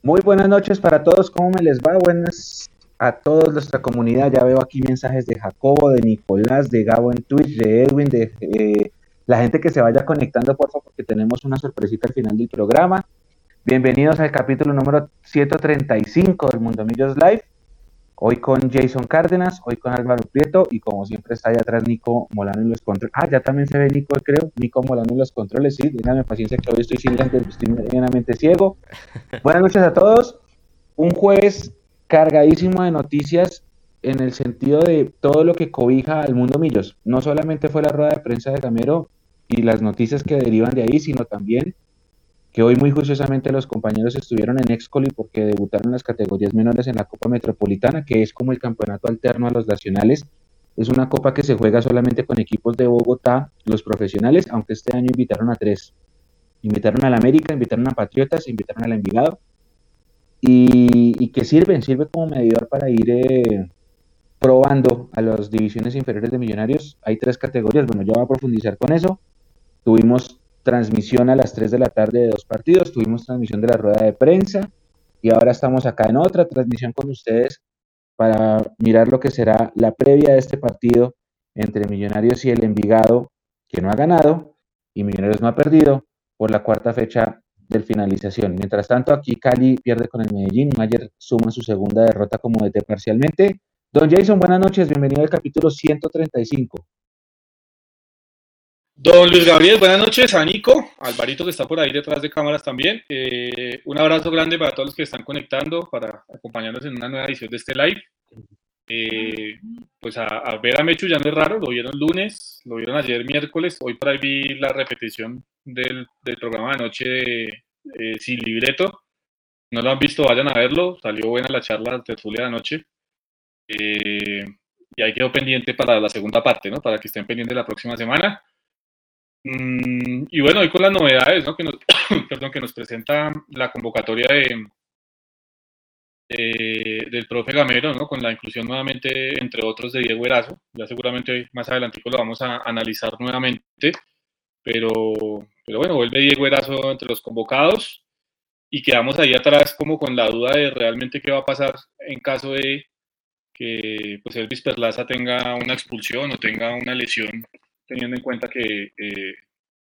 Muy buenas noches para todos, ¿cómo me les va? Buenas a toda nuestra comunidad. Ya veo aquí mensajes de Jacobo, de Nicolás, de Gabo en Twitch, de Edwin, de eh, la gente que se vaya conectando, por favor, porque tenemos una sorpresita al final del programa. Bienvenidos al capítulo número 135 del Mundo Millos Live. Hoy con Jason Cárdenas, hoy con Álvaro Prieto y como siempre está ahí atrás Nico Molano en los controles. Ah, ya también se ve Nico, creo. Nico Molano en los controles, sí. Díganme paciencia que hoy estoy sin lentes, estoy medianamente ciego. Buenas noches a todos. Un jueves cargadísimo de noticias en el sentido de todo lo que cobija al mundo Millos. No solamente fue la rueda de prensa de Gamero y las noticias que derivan de ahí, sino también que hoy muy juiciosamente los compañeros estuvieron en Excoli porque debutaron las categorías menores en la Copa Metropolitana, que es como el campeonato alterno a los nacionales. Es una copa que se juega solamente con equipos de Bogotá, los profesionales, aunque este año invitaron a tres. Invitaron al América, invitaron a Patriotas, invitaron al Envigado y, que sirven, sirve como medidor para ir eh, probando a las divisiones inferiores de Millonarios. Hay tres categorías, bueno, yo voy a profundizar con eso. Tuvimos transmisión a las 3 de la tarde de dos partidos, tuvimos transmisión de la rueda de prensa y ahora estamos acá en otra transmisión con ustedes para mirar lo que será la previa de este partido entre Millonarios y el Envigado, que no ha ganado y Millonarios no ha perdido por la cuarta fecha del finalización. Mientras tanto, aquí Cali pierde con el Medellín. Mayer suma su segunda derrota como DT parcialmente. Don Jason, buenas noches. Bienvenido al capítulo 135. Don Luis Gabriel, buenas noches. A Nico, Alvarito que está por ahí detrás de cámaras también. Eh, un abrazo grande para todos los que están conectando, para acompañarnos en una nueva edición de este live. Eh, pues a, ver a Mechu ya no es raro, lo vieron lunes, lo vieron ayer miércoles, hoy por ahí vi la repetición del, programa de anoche eh, sin libreto. No lo han visto, vayan a verlo, salió buena la charla tertulia de anoche. Y ahí quedó pendiente para la segunda parte, ¿no? Para que estén pendientes la próxima semana. Mm, y bueno, hoy con las novedades, ¿no? Que nos, perdón, que nos presenta la convocatoria de, eh, del profe Gamero, ¿no? con la inclusión nuevamente, entre otros, de Diego Erazo. Ya seguramente más adelante lo vamos a analizar nuevamente, pero, pero bueno, vuelve Diego Erazo entre los convocados y quedamos ahí atrás como con la duda de realmente qué va a pasar en caso de que pues Elvis Perlaza tenga una expulsión o tenga una lesión, teniendo en cuenta que eh,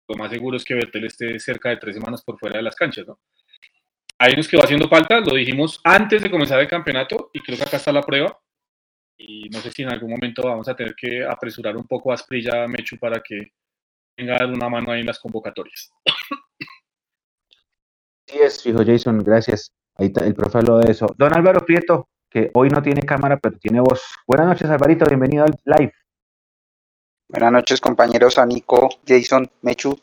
lo más seguro es que Bertel esté cerca de tres semanas por fuera de las canchas, ¿no? ahí nos quedó haciendo falta, lo dijimos antes de comenzar el campeonato y creo que acá está la prueba. Y no sé si en algún momento vamos a tener que apresurar un poco a Asprilla Mechu para que tenga una mano ahí en las convocatorias. Sí es, hijo Jason, gracias. Ahí está, el profe habló de eso. Don Álvaro Prieto, que hoy no tiene cámara, pero tiene voz. Buenas noches, Alvarito, bienvenido al live. Buenas noches, compañeros, a Nico, Jason, Mechu.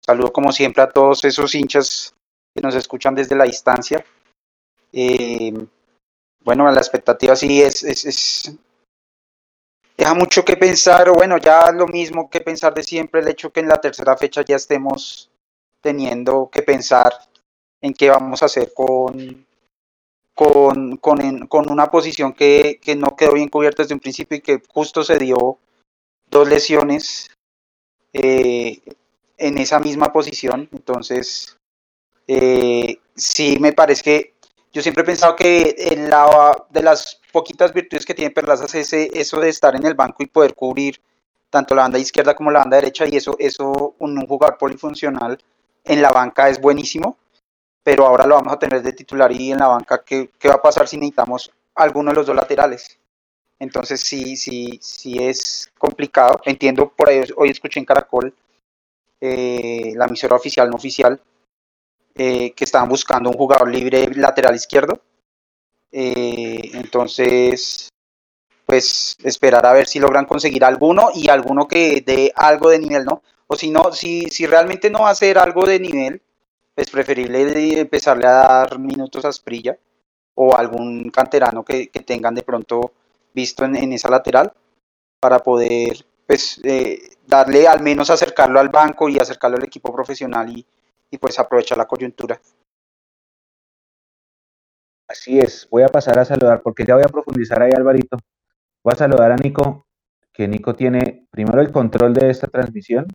Saludo como siempre a todos esos hinchas que nos escuchan desde la distancia. Eh, bueno, la expectativa sí es, es, deja mucho que pensar, o bueno, ya lo mismo que pensar de siempre, el hecho que en la tercera fecha ya estemos teniendo que pensar en qué vamos a hacer con, con, con, una posición que, que, no quedó bien cubierta desde un principio y que justo se dio dos lesiones eh, en esa misma posición. Entonces, eh, sí me parece que yo siempre he pensado que en la, de las poquitas virtudes que tiene Perlaza es eso de estar en el banco y poder cubrir tanto la banda izquierda como la banda derecha y eso, eso un, jugador polifuncional en la banca es buenísimo, pero ahora lo vamos a tener de titular y en la banca, ¿qué, qué va a pasar si necesitamos alguno de los dos laterales? Entonces sí, sí, sí es complicado. Entiendo, por ahí hoy escuché en Caracol eh, la emisora oficial, no oficial, eh, que estaban buscando un jugador libre lateral izquierdo. Eh, entonces, pues esperar a ver si logran conseguir alguno y alguno que dé algo de nivel, ¿no? O si no, si, si realmente no va a hacer algo de nivel, es preferible empezarle a dar minutos a Sprilla o algún canterano que, tengan de pronto visto en, esa lateral para poder pues eh, darle al menos acercarlo al banco y acercarlo al equipo profesional y, y pues aprovechar la coyuntura. Así es, voy a pasar a saludar porque ya voy a profundizar ahí, Alvarito. Voy a saludar a Nico, que Nico tiene primero el control de esta transmisión.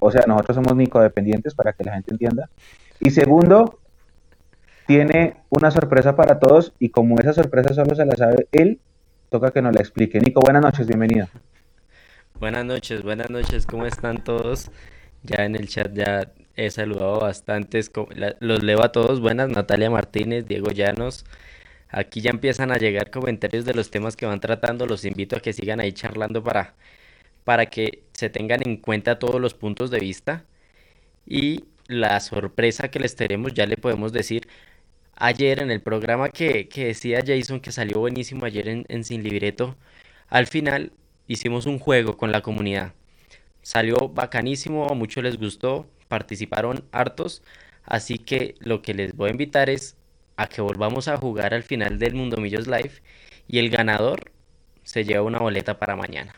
O sea, nosotros somos Nico dependientes para que la gente entienda. Y segundo, tiene una sorpresa para todos y como esa sorpresa solo se la sabe él, toca que nos la explique. Nico, buenas noches, bienvenido. Buenas noches, buenas noches, ¿cómo están todos? Ya en el chat ya he saludado bastantes, los leo a todos, buenas, Natalia Martínez, Diego Llanos. Aquí ya empiezan a llegar comentarios de los temas que van tratando, los invito a que sigan ahí charlando para, para que se tengan en cuenta todos los puntos de vista. Y la sorpresa que les tenemos, ya le podemos decir, ayer en el programa que, decía Jason que salió buenísimo ayer en, en Sin Libreto, al final hicimos un juego con la comunidad. Salió bacanísimo, a muchos les gustó, participaron hartos, así que lo que les voy a invitar es a que volvamos a jugar al final del Mundo Millos Live y el ganador se lleva una boleta para mañana.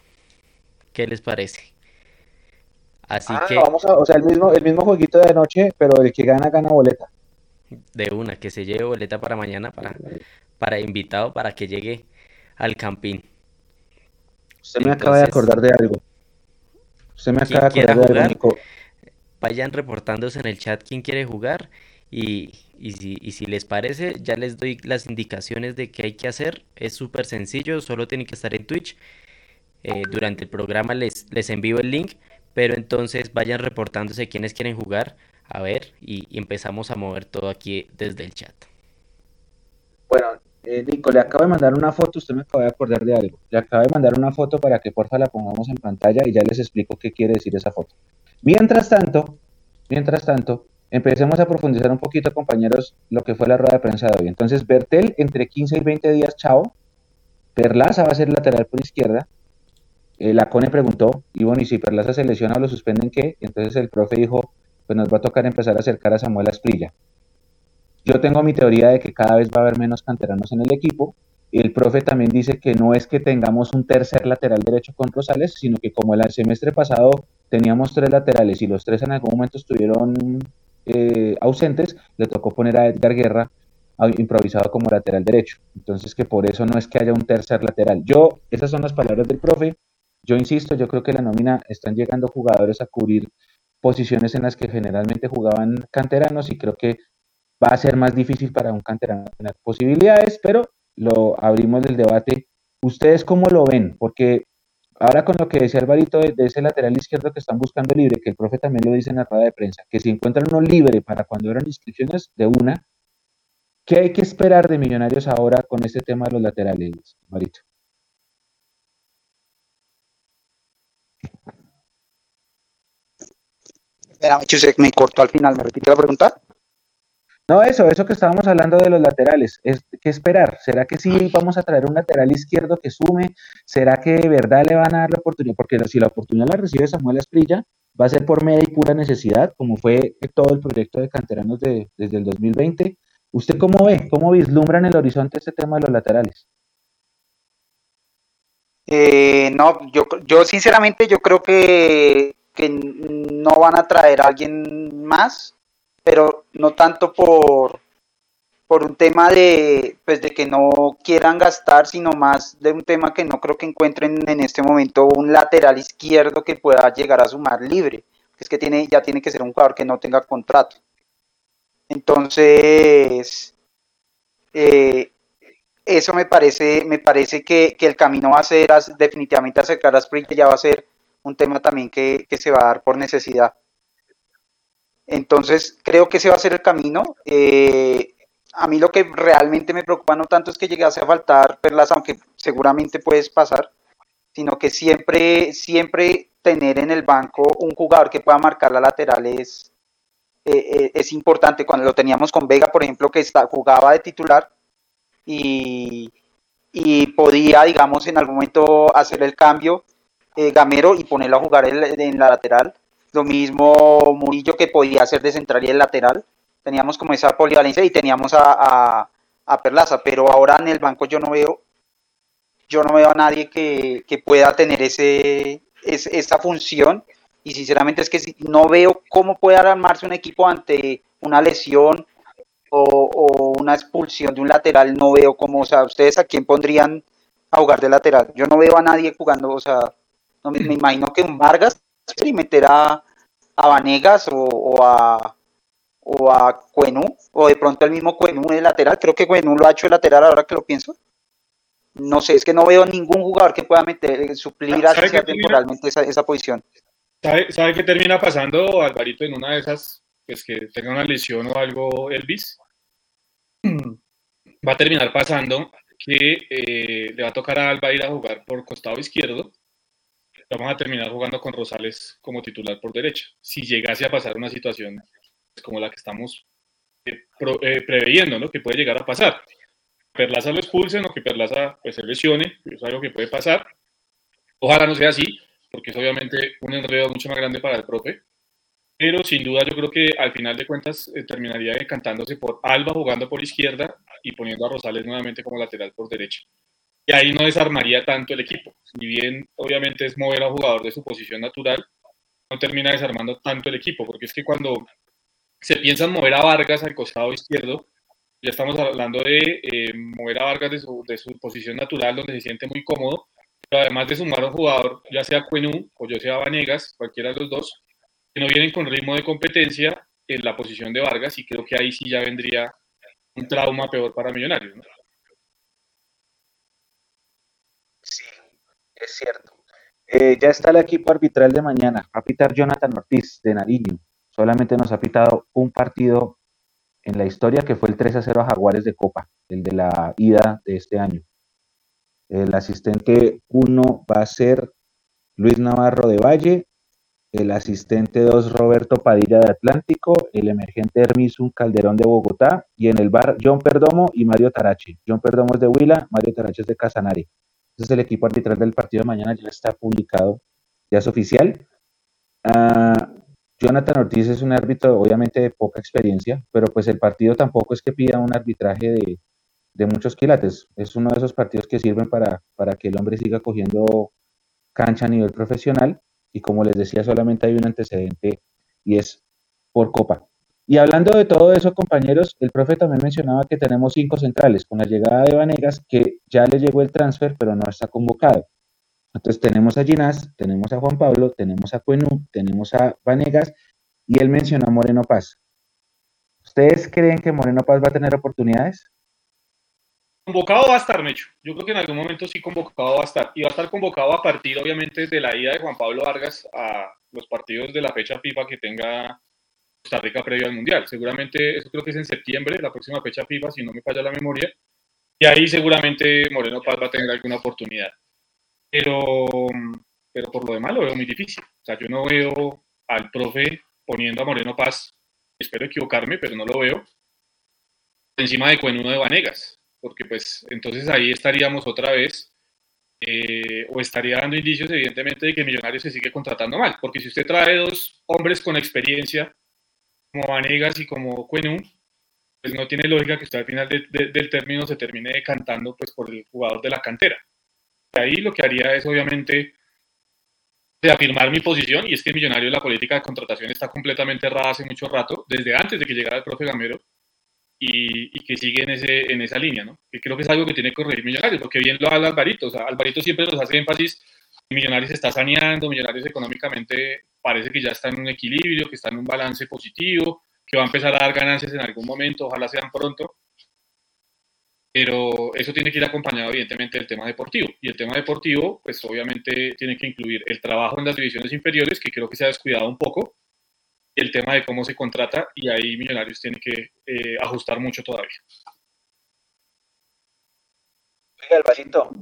¿Qué les parece? Así ah, que. Vamos a, o sea, el mismo, el mismo jueguito de noche, pero el que gana, gana boleta. De una, que se lleve boleta para mañana, para, para invitado, para que llegue al campín. Usted me acaba de acordar de algo. Usted me acaba de acordar de algo, Vayan reportándose en el chat quién quiere jugar y, y, si, y si les parece, ya les doy las indicaciones de qué hay que hacer. Es súper sencillo, solo tienen que estar en Twitch. Eh, durante el programa les, les envío el link, pero entonces vayan reportándose quienes quieren jugar. A ver, y, empezamos a mover todo aquí desde el chat. Bueno, eh, Nico, le acabo de mandar una foto, usted me acaba de acordar de algo. Le acabo de mandar una foto para que porfa la pongamos en pantalla y ya les explico qué quiere decir esa foto. Mientras tanto, mientras tanto, empecemos a profundizar un poquito, compañeros, lo que fue la rueda de prensa de hoy. Entonces, Bertel, entre 15 y 20 días, chao. Perlaza va a ser lateral por izquierda. Eh, la Cone preguntó, y bueno, y si Perlaza se lesiona o lo suspenden, ¿qué? Entonces el profe dijo, pues nos va a tocar empezar a acercar a Samuel Asprilla. Yo tengo mi teoría de que cada vez va a haber menos canteranos en el equipo. El profe también dice que no es que tengamos un tercer lateral derecho con Rosales, sino que como el semestre pasado teníamos tres laterales y los tres en algún momento estuvieron eh, ausentes, le tocó poner a Edgar Guerra improvisado como lateral derecho. Entonces que por eso no es que haya un tercer lateral. Yo, esas son las palabras del profe. Yo insisto, yo creo que la nómina están llegando jugadores a cubrir posiciones en las que generalmente jugaban canteranos y creo que va a ser más difícil para un canterano tener posibilidades, pero lo abrimos del debate. ¿Ustedes cómo lo ven? Porque Ahora con lo que decía Alvarito de, ese lateral izquierdo que están buscando libre, que el profe también lo dice en la rueda de prensa, que si encuentran uno libre para cuando eran inscripciones de una, ¿qué hay que esperar de Millonarios ahora con este tema de los laterales, Alvarito? Espera, me cortó al final, ¿me repite la pregunta? No, eso, eso que estábamos hablando de los laterales, es, ¿qué esperar? ¿Será que sí vamos a traer un lateral izquierdo que sume? ¿Será que de verdad le van a dar la oportunidad? Porque si la oportunidad la recibe Samuel Esprilla, va a ser por media y pura necesidad, como fue todo el proyecto de canteranos de, desde el 2020. ¿Usted cómo ve? ¿Cómo vislumbra en el horizonte este tema de los laterales? Eh, no, yo, yo sinceramente yo creo que, que no van a traer a alguien más pero no tanto por, por un tema de, pues de que no quieran gastar, sino más de un tema que no creo que encuentren en este momento un lateral izquierdo que pueda llegar a sumar libre. Es que tiene, ya tiene que ser un jugador que no tenga contrato. Entonces, eh, eso me parece, me parece que, el camino va a ser definitivamente acercar a Spring, ya va a ser un tema también que, que se va a dar por necesidad. Entonces, creo que ese va a ser el camino. Eh, a mí lo que realmente me preocupa no tanto es que llegase a faltar perlas, aunque seguramente puedes pasar, sino que siempre, siempre tener en el banco un jugador que pueda marcar la lateral es, eh, eh, es importante. Cuando lo teníamos con Vega, por ejemplo, que está, jugaba de titular y, y podía, digamos, en algún momento hacer el cambio Gamero y ponerlo a jugar en la lateral lo mismo Murillo que podía ser de central y el lateral. Teníamos como esa polivalencia y teníamos a, Perlaza, pero ahora en el banco yo no veo, yo no veo a nadie que, pueda tener ese, esa función. Y sinceramente es que no veo cómo puede armarse un equipo ante una lesión o, una expulsión de un lateral. No veo cómo, o sea, ustedes a quién pondrían a jugar de lateral. Yo no veo a nadie jugando, o sea, no me, imagino que un Vargas y meter a, Vanegas o, a o a Cuenú, o de pronto el mismo Cuenú de lateral. Creo que Cuenú lo ha hecho de lateral ahora que lo pienso. No sé, es que no veo ningún jugador que pueda meter, suplir así temporalmente esa, esa, posición. ¿Sabe, ¿Sabe qué termina pasando, Alvarito, en una de esas, pues que tenga una lesión o algo, Elvis? Va a terminar pasando que eh, le va a tocar a Alba ir a jugar por costado izquierdo. Vamos a terminar jugando con Rosales como titular por derecha. Si llegase a pasar una situación como la que estamos eh, eh, preveyendo, ¿no? Que puede llegar a pasar. Perlaza lo expulsen o que Perlaza pues, se lesione, es algo que puede pasar. Ojalá no sea así, porque es obviamente un enredo mucho más grande para el profe. Pero sin duda yo creo que al final de cuentas eh, terminaría decantándose por Alba jugando por izquierda y poniendo a Rosales nuevamente como lateral por derecha. Y ahí no desarmaría tanto el equipo. Si bien obviamente es mover a un jugador de su posición natural, no termina desarmando tanto el equipo, porque es que cuando se piensa en mover a Vargas al costado izquierdo, ya estamos hablando de eh, mover a Vargas de su, posición natural, donde se siente muy cómodo, pero además de sumar a un jugador, ya sea Cuenú o yo sea Vanegas, cualquiera de los dos, que no vienen con ritmo de competencia en la posición de Vargas, y creo que ahí sí ya vendría un trauma peor para Millonarios. Sí, es cierto. Eh, ya está el equipo arbitral de mañana. Va a pitar Jonathan Ortiz de Nariño solamente nos ha pitado un partido en la historia que fue el 3 a 0 a Jaguares de Copa, el de la ida de este año. El asistente 1 va a ser Luis Navarro de Valle, el asistente 2 Roberto Padilla de Atlántico, el emergente Hermisun Calderón de Bogotá y en el bar John Perdomo y Mario Tarache. John Perdomo es de Huila, Mario Tarache es de Casanare. Ese es el equipo arbitral del partido de mañana, ya está publicado, ya es oficial. Ah, Jonathan Ortiz es un árbitro obviamente de poca experiencia, pero pues el partido tampoco es que pida un arbitraje de, muchos quilates. Es uno de esos partidos que sirven para, para que el hombre siga cogiendo cancha a nivel profesional y como les decía, solamente hay un antecedente y es por copa. Y hablando de todo eso, compañeros, el profe también mencionaba que tenemos cinco centrales, con la llegada de Vanegas, que ya le llegó el transfer, pero no está convocado. Entonces tenemos a Ginás, tenemos a Juan Pablo, tenemos a Cuenú, tenemos a Vanegas y él menciona a Moreno Paz. ¿Ustedes creen que Moreno Paz va a tener oportunidades? Convocado va a estar, Mecho. Yo creo que en algún momento sí convocado va a estar. Y va a estar convocado a partir, obviamente, de la ida de Juan Pablo Vargas a los partidos de la fecha FIFA que tenga Costa Rica previo al Mundial. Seguramente, eso creo que es en septiembre, la próxima fecha FIFA, si no me falla la memoria. Y ahí seguramente Moreno Paz va a tener alguna oportunidad. Pero, pero por lo demás lo veo muy difícil. O sea, yo no veo al profe poniendo a Moreno Paz, espero equivocarme, pero no lo veo, encima de Cuenuno de Vanegas, porque pues entonces ahí estaríamos otra vez, eh, o estaría dando indicios evidentemente de que Millonarios se sigue contratando mal, porque si usted trae dos hombres con experiencia, como Vanegas y como Cuenú, pues no tiene lógica que usted al final del término se termine decantando pues por el jugador de la cantera ahí lo que haría es obviamente reafirmar mi posición y es que millonario de la política de contratación está completamente errada hace mucho rato, desde antes de que llegara el profe Gamero, y, que sigue en, ese, en esa línea, ¿no? Que creo que es algo que tiene que corregir Millonarios, porque bien lo habla Alvarito, o sea, Alvarito siempre nos hace énfasis, Millonarios está saneando, Millonarios económicamente parece que ya está en un equilibrio, que está en un balance positivo, que va a empezar a dar ganancias en algún momento, ojalá sean pronto, pero eso tiene que ir acompañado evidentemente del tema deportivo. Y el tema deportivo, pues obviamente tiene que incluir el trabajo en las divisiones inferiores, que creo que se ha descuidado un poco, el tema de cómo se contrata, y ahí Millonarios tiene que eh, ajustar mucho todavía. Oiga, Alvarito,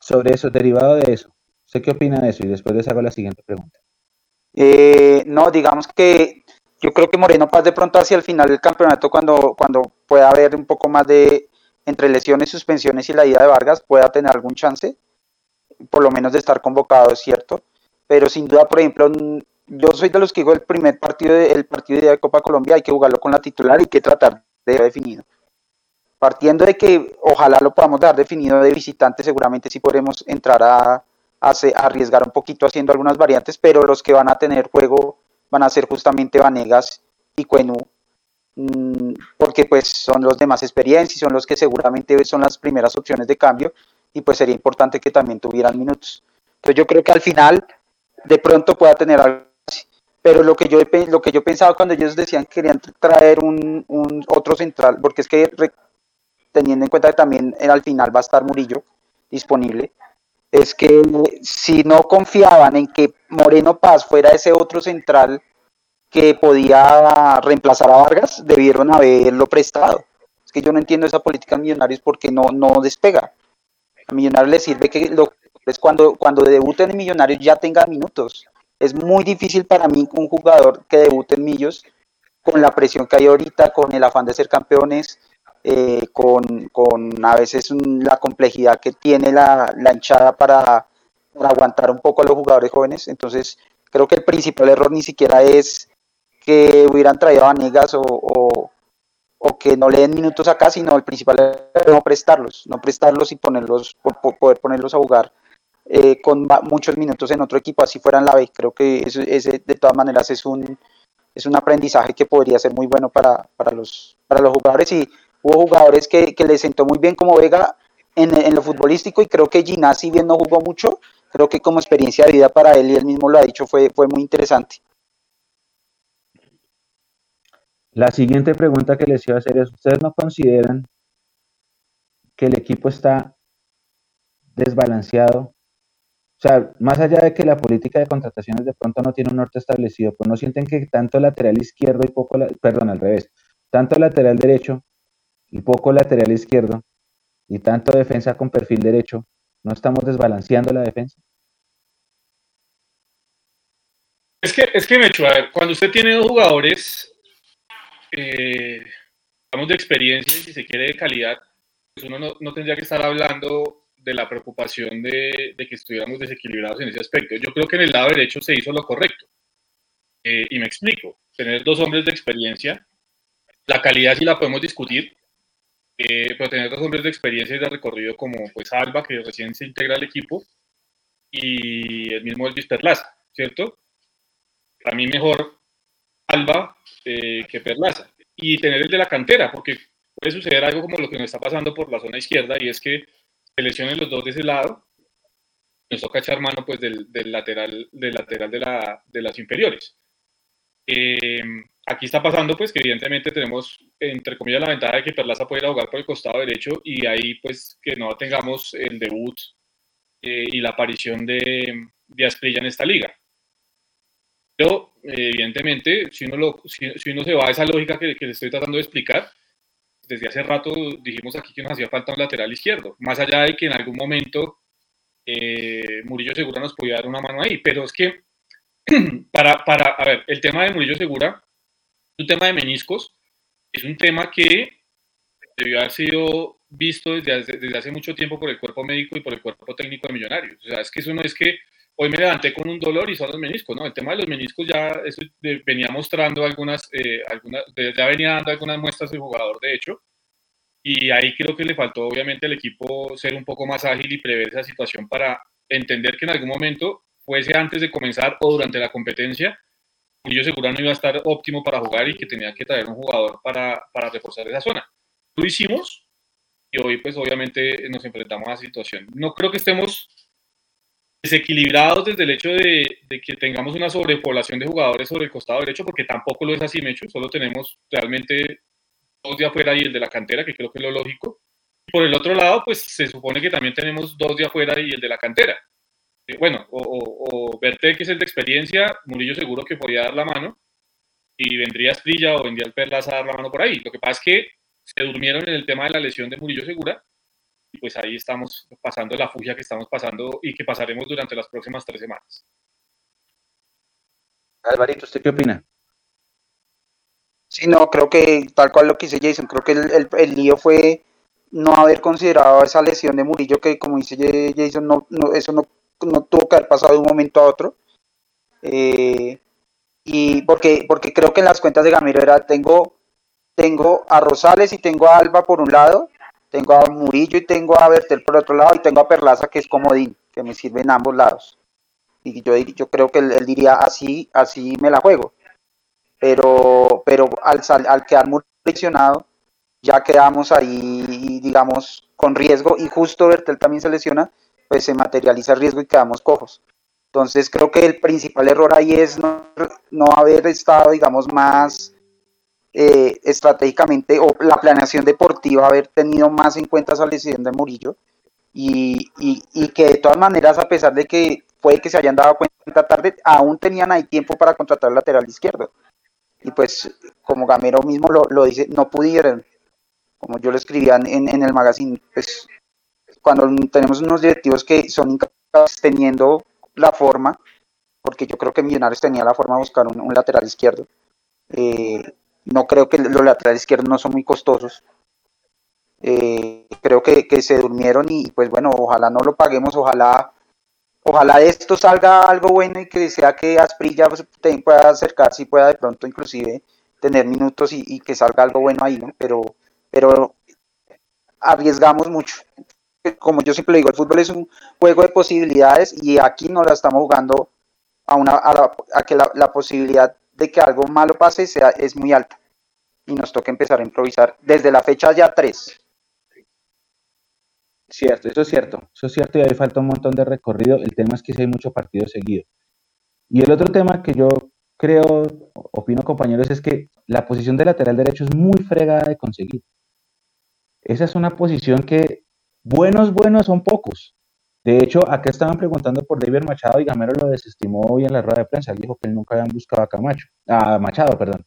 sobre eso, derivado de eso, ¿sé qué opina de eso? Y después les hago la siguiente pregunta. Eh, no, digamos que yo creo que Moreno Paz de pronto hacia el final del campeonato, cuando, cuando pueda haber un poco más de, entre lesiones, suspensiones y la ida de Vargas pueda tener algún chance, por lo menos de estar convocado, es cierto. Pero sin duda, por ejemplo, yo soy de los que digo el primer partido de, partido de Copa Colombia hay que jugarlo con la titular y hay que tratar de definido. Partiendo de que ojalá lo podamos dar definido de visitante, seguramente sí podremos entrar a, a, arriesgar un poquito haciendo algunas variantes, pero los que van a tener juego van a ser justamente Vanegas y Cuenú, Mm, porque pues son los de más experiencia y son los que seguramente son las primeras opciones de cambio y pues sería importante que también tuvieran minutos. Entonces yo creo que al final de pronto pueda tener algo así. pero lo que yo lo que yo pensaba cuando ellos decían que querían traer un, otro central, porque es que teniendo en cuenta que también al final va a estar Murillo disponible, es que si no confiaban en que Moreno Paz fuera ese otro central que podía reemplazar a Vargas, debieron haberlo prestado. Es que yo no entiendo esa política de Millonarios porque no, no despega. A Millonarios le sirve que lo, es cuando, cuando debuten en Millonarios ya tengan minutos. Es muy difícil para mí un jugador que debute en Millos con la presión que hay ahorita, con el afán de ser campeones, eh, con, a veces la complejidad que tiene la, la hinchada para, aguantar un poco a los jugadores jóvenes. Entonces, creo que el principal error ni siquiera es que hubieran traído a Negas o, o, que no le den minutos acá, sino el principal es no prestarlos, no prestarlos y ponerlos, poder ponerlos a jugar eh, con muchos minutos en otro equipo, así fuera en la B. Creo que ese, de todas maneras es un, es un aprendizaje que podría ser muy bueno para, para, los, para los jugadores y hubo jugadores que, que le sentó muy bien como Vega en, en, lo futbolístico y creo que Gina si bien no jugó mucho, creo que como experiencia de vida para él y él mismo lo ha dicho fue, fue muy interesante. La siguiente pregunta que les iba a hacer es, ¿ustedes no consideran que el equipo está desbalanceado o sea, más allá de que la política de contrataciones de pronto no tiene un norte establecido, pues no sienten que tanto lateral izquierdo y poco, perdón, al revés, tanto lateral derecho y poco lateral izquierdo y tanto defensa con perfil derecho, ¿no estamos desbalanceando la defensa? Es que, es que Mecho, a ver, cuando usted tiene dos jugadores, eh, de experiencia y si se quiere de calidad, pues uno no, no tendría que estar hablando de la preocupación de, que estuviéramos desequilibrados en ese aspecto. Yo creo que en el lado derecho se hizo lo correcto. Eh, y me explico. Tener dos hombres de experiencia, la calidad sí la podemos discutir, eh, pero tener dos hombres de experiencia y de recorrido como pues Alba, que recién se integra al equipo, y el mismo Elvis Perlaza, ¿cierto? A mí mejor Alba eh, que Perlaza. Y tener el de la cantera, porque puede suceder algo como lo que nos está pasando por la zona izquierda, y es que se lesionen los dos de ese lado, nos toca echar mano pues del, lateral, del lateral de, la, de las inferiores. Eh, aquí está pasando pues que evidentemente tenemos entre comillas la ventaja de que Perlaza puede ir a jugar por el costado derecho y ahí pues que no tengamos el debut eh, y la aparición de, de Asprilla en esta liga. Pero evidentemente si uno, lo, si, uno se va a esa lógica que, que le estoy tratando de explicar, desde hace rato dijimos aquí que nos hacía falta un lateral izquierdo, más allá de que en algún momento eh, Murillo Segura nos podía dar una mano ahí, pero es que para, para, a ver, el tema de Murillo Segura, un tema de meniscos, es un tema que debió haber sido visto desde hace, desde hace mucho tiempo por el cuerpo médico y por el cuerpo técnico de Millonarios. O sea, es que eso no es que hoy me levanté con un dolor y son los meniscos, ¿no? El tema de los meniscos ya venía mostrando algunas, eh, algunas, ya venía dando algunas muestras el jugador, de hecho, y ahí creo que le faltó obviamente al equipo ser un poco más ágil y prever esa situación para entender que en algún momento, fuese antes de comenzar o durante la competencia, yo seguro no iba a estar óptimo para jugar y que tenía que traer un jugador para, para reforzar esa zona. Lo hicimos y hoy pues obviamente nos enfrentamos a esa situación. No creo que estemos desequilibrados desde el hecho de, que tengamos una sobrepoblación de jugadores sobre el costado derecho, porque tampoco lo es así, Mecho. Solo tenemos realmente dos de afuera y el de la cantera, que creo que es lo lógico. Por el otro lado, pues se supone que también tenemos dos de afuera y el de la cantera. Eh, bueno, o, o, Verte, que es el de experiencia, Murillo seguro que podría dar la mano, y vendría Esprilla o vendría el Perlas a dar la mano por ahí. Lo que pasa es que se durmieron en el tema de la lesión de Murillo Segura y pues ahí estamos pasando la fugia que estamos pasando y que pasaremos durante las próximas tres semanas. Alvarito, ¿usted qué opina? Sí, no, creo que tal cual lo que dice Jason, creo que el, el, lío fue no haber considerado esa lesión de Murillo, que como dice Jason, no, no, eso no, no tuvo que haber pasado de un momento a otro. Eh, y porque, porque creo que en las cuentas de Gamero era, tengo, tengo a Rosales y tengo a Alba por un lado, tengo a Murillo y tengo a Bertel por otro lado y tengo a Perlaza que es comodín, que me sirve en ambos lados. Y yo, yo creo que él, diría así, así me la juego. Pero, pero al, al quedar muy lesionado, ya quedamos ahí, digamos, con riesgo y justo Bertel también se lesiona, pues se materializa el riesgo y quedamos cojos. Entonces creo que el principal error ahí es no, haber estado, digamos, más eh, estratégicamente o la planeación deportiva, haber tenido más en cuenta esa lesión de Murillo y, que de todas maneras, a pesar de que puede que se hayan dado cuenta tarde, aún tenían ahí tiempo para contratar al lateral izquierdo. Y pues, como Gamero mismo lo, lo dice, no pudieron, como yo lo escribía en, en el magazine, pues cuando tenemos unos directivos que son incapaces teniendo la forma, porque yo creo que Millonarios tenía la forma de buscar un, lateral izquierdo. Eh, no creo que los laterales izquierdos no son muy costosos. Eh, creo que, se durmieron y pues bueno, ojalá no lo paguemos, ojalá ojalá de esto salga algo bueno y que sea que Asprilla pues, pueda acercarse y pueda de pronto inclusive tener minutos y, que salga algo bueno ahí, ¿no? Pero, pero arriesgamos mucho. Como yo siempre digo, el fútbol es un juego de posibilidades y aquí no la estamos jugando a, que la, posibilidad de que algo malo pase sea, es muy alta. Y nos toca empezar a improvisar desde la fecha ya 3. Cierto, eso es cierto, eso es cierto y ahí falta un montón de recorrido. El tema es que si hay mucho partido seguido. Y el otro tema que yo creo, opino compañeros, es que la posición de lateral derecho es muy fregada de conseguir. Esa es una posición que buenos, buenos son pocos. De hecho, acá estaban preguntando por David Machado y Gamero lo desestimó hoy en la rueda de prensa. Él dijo que él nunca habían buscado a Camacho, a Machado, perdón.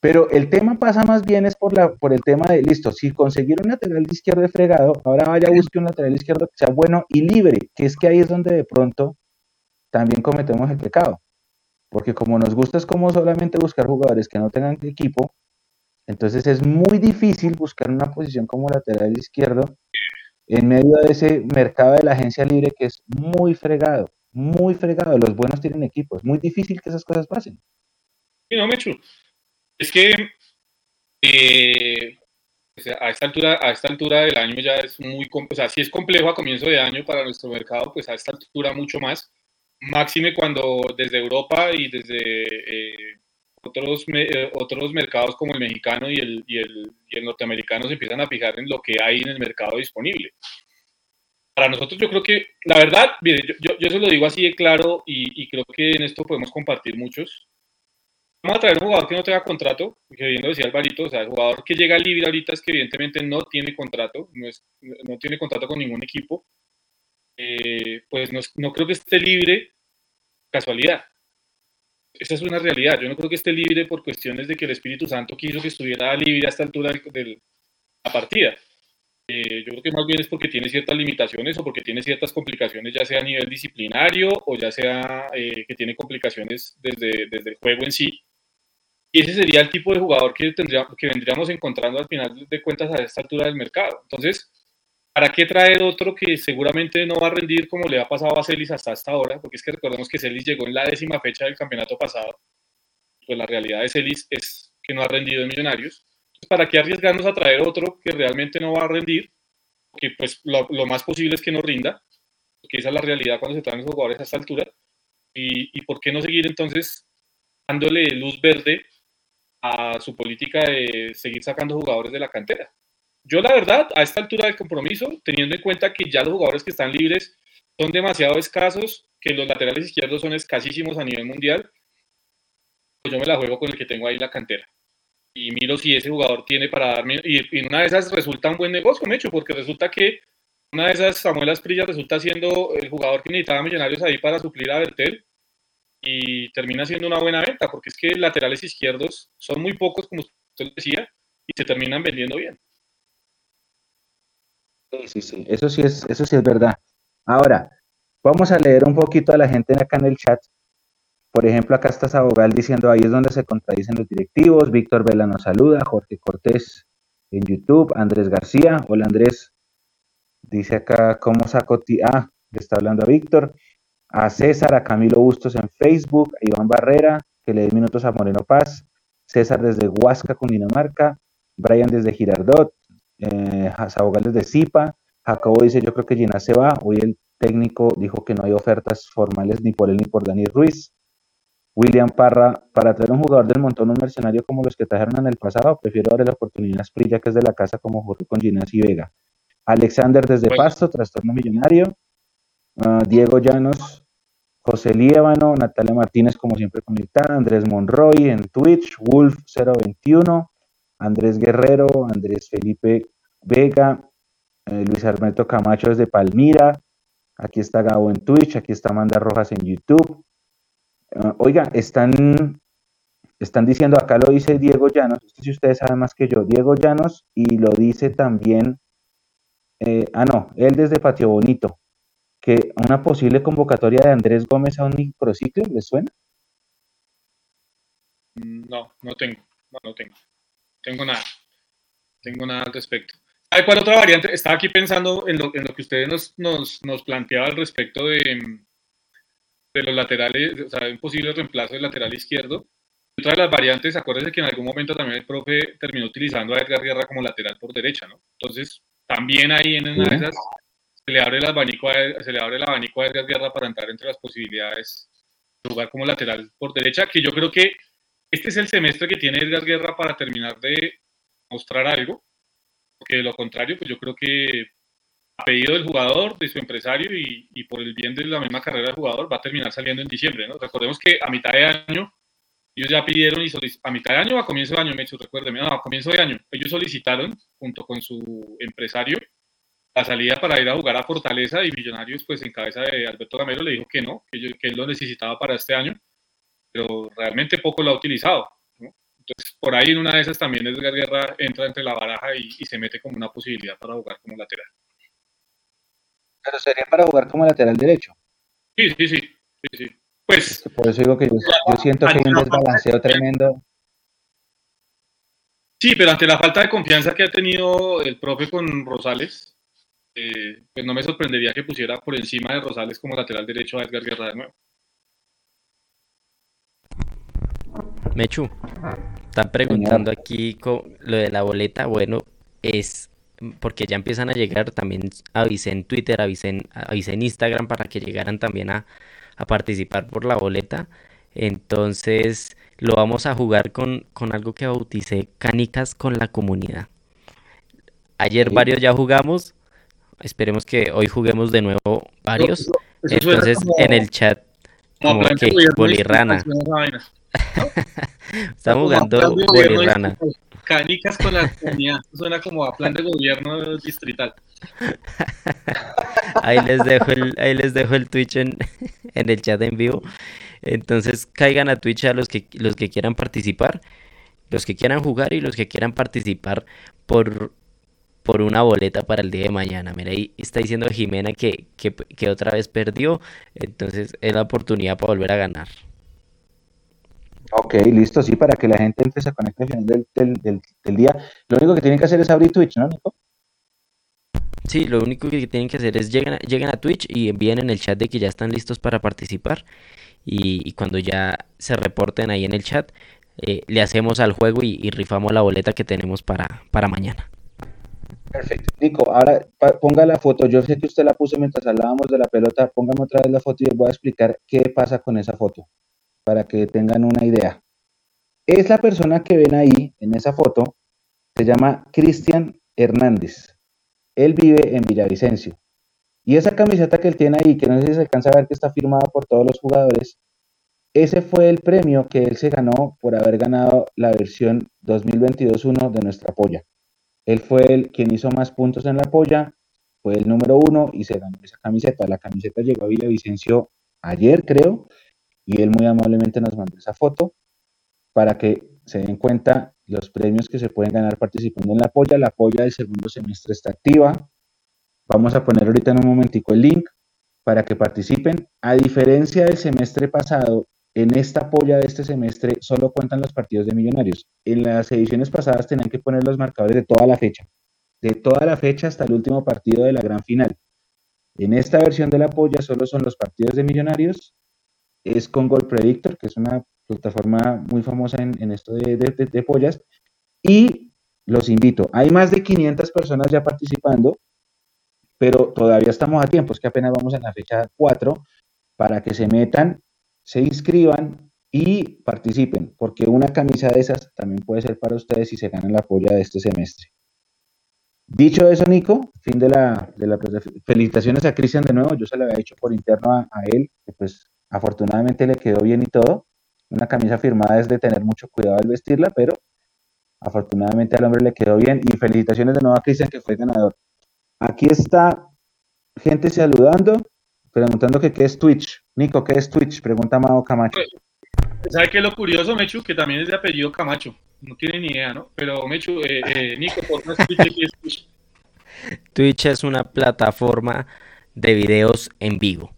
Pero el tema pasa más bien es por, la, por el tema de, listo, si conseguir un lateral izquierdo fregado, ahora vaya a buscar un lateral izquierdo que sea bueno y libre, que es que ahí es donde de pronto también cometemos el pecado. Porque como nos gusta es como solamente buscar jugadores que no tengan equipo, entonces es muy difícil buscar una posición como lateral izquierdo en medio de ese mercado de la agencia libre que es muy fregado, muy fregado. Los buenos tienen equipo, es muy difícil que esas cosas pasen. Sí, no, Mechu. Es que eh, a, esta altura, a esta altura del año ya es muy, o sea, si es complejo a comienzo de año para nuestro mercado, pues a esta altura mucho más. Máxime cuando desde Europa y desde eh, otros, eh, otros mercados como el mexicano y el, y, el, y el norteamericano se empiezan a fijar en lo que hay en el mercado disponible. Para nosotros yo creo que, la verdad, mire, yo, yo, se lo digo así de claro y, y creo que en esto podemos compartir muchos vamos a traer un jugador que no tenga contrato, que bien lo decía Alvarito, o sea, el jugador que llega libre ahorita es que evidentemente no tiene contrato, no, es, no tiene contrato con ningún equipo, eh, pues no, no, creo que esté libre casualidad. Esa es una realidad. Yo no creo que esté libre por cuestiones de que el Espíritu Santo quiso que estuviera libre a esta altura de la partida. Eh, yo creo que más bien es porque tiene ciertas limitaciones o porque tiene ciertas complicaciones, ya sea a nivel disciplinario o ya sea eh, que tiene complicaciones desde, desde el juego en sí y ese sería el tipo de jugador que, tendría, que vendríamos encontrando al final de cuentas a esta altura del mercado. Entonces, ¿para qué traer otro que seguramente no va a rendir como le ha pasado a Celis hasta esta hora? Porque es que recordemos que Celis llegó en la décima fecha del campeonato pasado. Pues la realidad de Celis es que no ha rendido en Millonarios. Entonces, ¿para qué arriesgarnos a traer otro que realmente no va a rendir? Porque pues lo, lo más posible es que no rinda, porque esa es la realidad cuando se traen los jugadores a esta altura. Y, y por qué no seguir entonces dándole luz verde a su política de seguir sacando jugadores de la cantera. Yo la verdad, a esta altura del compromiso, teniendo en cuenta que ya los jugadores que están libres son demasiado escasos, que los laterales izquierdos son escasísimos a nivel mundial, pues yo me la juego con el que tengo ahí la cantera. Y miro si ese jugador tiene para darme, y, una de esas resulta un buen negocio, me hecho, porque resulta que una de esas Samuel Asprilla resulta siendo el jugador que necesitaba Millonarios ahí para suplir a Bertel y termina siendo una buena venta, porque es que laterales izquierdos son muy pocos, como usted decía, y se terminan vendiendo bien. Sí, sí, sí, eso sí es, eso sí es verdad. Ahora, vamos a leer un poquito a la gente acá en el chat. Por ejemplo, acá está Sabogal diciendo ahí es donde se contradicen los directivos. Víctor Vela nos saluda, Jorge Cortés en YouTube, Andrés García, hola Andrés, dice acá cómo saco ti, ah, le está hablando a Víctor. A César, a Camilo Bustos en Facebook, a Iván Barrera, que le dé minutos a Moreno Paz, César desde Huasca, Cundinamarca, Brian desde Girardot, eh, Sabogal desde Zipa, Jacobo dice, yo creo que Gina se va, hoy el técnico dijo que no hay ofertas formales ni por él ni por Dani Ruiz. William Parra, para traer un jugador del montón, un mercenario como los que trajeron en el pasado, prefiero darle la oportunidad a Sprilla, que es de la casa, como Jorge con Ginás y Vega. Alexander desde Pasto, trastorno millonario. Ah, Diego Llanos, José Líbano, Natalia Martínez, como siempre conectada, Andrés Monroy en Twitch, Wolf021, Andrés Guerrero, Andrés Felipe Vega, eh, Luis Alberto Camacho desde Palmira, aquí está Gabo en Twitch, aquí está Amanda Rojas en YouTube. Ah, oiga, están, están diciendo, acá lo dice Diego Llanos, si ustedes saben más que yo, Diego Llanos, y lo dice también, eh, ah no, él desde Patio Bonito, que una posible convocatoria de Andrés Gómez a un microciclo, ¿le suena? Mm, no, no tengo, no, no tengo, tengo nada, tengo nada al respecto. ¿Hay cuál otra variante? Estaba aquí pensando en lo, en lo que ustedes nos, nos, nos planteaban al respecto de, de los laterales, o sea, un posible reemplazo del lateral izquierdo. Otra de las variantes, acuérdense que en algún momento también el profe terminó utilizando a Edgar Guerra como lateral por derecha, ¿no? Entonces, también ahí en una de esas se le abre el abanico a, se le abre el abanico a Edgar Guerra para entrar entre las posibilidades de jugar como lateral por derecha, que yo creo que este es el semestre que tiene Edgar Guerra para terminar de mostrar algo, porque de lo contrario, pues yo creo que a pedido del jugador, de su empresario y, por el bien de la misma carrera del jugador, va a terminar saliendo en diciembre, ¿no? Recordemos que a mitad de año, ellos ya pidieron y a mitad de año o a comienzo de año, me hecho, recuérdeme, no, a comienzo de año, ellos solicitaron, junto con su empresario, la salida para ir a jugar a Fortaleza y Millonarios, pues en cabeza de Alberto Gamero, le dijo que no, que, que él lo necesitaba para este año, pero realmente poco lo ha utilizado. Entonces, por ahí en una de esas también Edgar Guerra entra entre la baraja y, y se mete como una posibilidad para jugar como lateral. Pero sería para jugar como lateral derecho. Sí, sí, sí. sí, sí. Pues, Por eso digo que yo, siento que hay un desbalanceo tremendo. Sí, pero ante la falta de confianza que ha tenido el profe con Rosales, eh, pues no me sorprendería que pusiera por encima de Rosales como lateral derecho a Edgar Guerra de nuevo. Mechu, están preguntando aquí lo de la boleta. Bueno, es porque ya empiezan a llegar, también avisé en Twitter, avisé en, en Instagram para que llegaran también a, participar por la boleta. Entonces lo vamos a jugar con, con, algo que bauticé Canicas con la comunidad. Ayer varios ya jugamos, esperemos que hoy juguemos de nuevo varios. Entonces en el chat, como que bolirrana. Estamos jugando bolirrana. Canicas con la comunidad. Suena como a plan de gobierno distrital. Ahí les dejo el, ahí les dejo el Twitch en, en el chat en vivo. Entonces caigan a Twitch a los que, los que quieran participar, los que quieran jugar y los que quieran participar por, por una boleta para el día de mañana. Mira, ahí está diciendo Jimena que, que, que otra vez perdió, entonces es la oportunidad para volver a ganar. Ok, listo, sí, para que la gente empiece a conectar al final del, día. Lo único que tienen que hacer es abrir Twitch, ¿no, Nico? Sí, lo único que tienen que hacer es lleguen a, lleguen a Twitch y envíen en el chat de que ya están listos para participar. Y, cuando ya se reporten ahí en el chat, eh, le hacemos al juego y, rifamos la boleta que tenemos para, para mañana. Perfecto. Nico, ahora ponga la foto. Yo sé que usted la puso mientras hablábamos de la pelota. Póngame otra vez la foto y les voy a explicar qué pasa con esa foto para que tengan una idea. Es la persona que ven ahí en esa foto, se llama Cristian Hernández. Él vive en Villavicencio. Y esa camiseta que él tiene ahí, que no sé si se alcanza a ver que está firmada por todos los jugadores, ese fue el premio que él se ganó por haber ganado la versión 2022-1 de nuestra polla. Él fue el quien hizo más puntos en la polla, fue el número uno y se ganó esa camiseta. La camiseta llegó a Villavicencio ayer, creo, y él muy amablemente nos mandó esa foto para que se den cuenta los premios que se pueden ganar participando en la polla. La polla del segundo semestre está activa. Vamos a poner ahorita en un momentico el link para que participen. A diferencia del semestre pasado, en esta polla de este semestre solo cuentan los partidos de millonarios. En las ediciones pasadas tenían que poner los marcadores de toda la fecha, de toda la fecha hasta el último partido de la gran final. En esta versión de la polla solo son los partidos de millonarios es con Gold Predictor, que es una plataforma muy famosa en, esto de, pollas. Y los invito, hay más de 500 personas ya participando, pero todavía estamos a tiempo, es que apenas vamos en la fecha 4, para que se metan, se inscriban y participen, porque una camisa de esas también puede ser para ustedes si se ganan la polla de este semestre. Dicho eso, Nico, fin de la, de la felicitaciones a Cristian de nuevo, yo se lo había dicho por interno a, a él, que pues Afortunadamente le quedó bien y todo. Una camisa firmada es de tener mucho cuidado al vestirla, pero afortunadamente al hombre le quedó bien. Y felicitaciones de nuevo a Cristian, que fue ganador. Aquí está gente saludando, preguntando que qué es Twitch. Nico, ¿qué es Twitch? Pregunta Mao Camacho. ¿Sabe qué es lo curioso, Mechu? Que también es de apellido Camacho. No tiene ni idea, ¿no? Pero Mechu, eh, eh, Nico, ¿por qué es Twitch? Twitch es una plataforma de videos en vivo.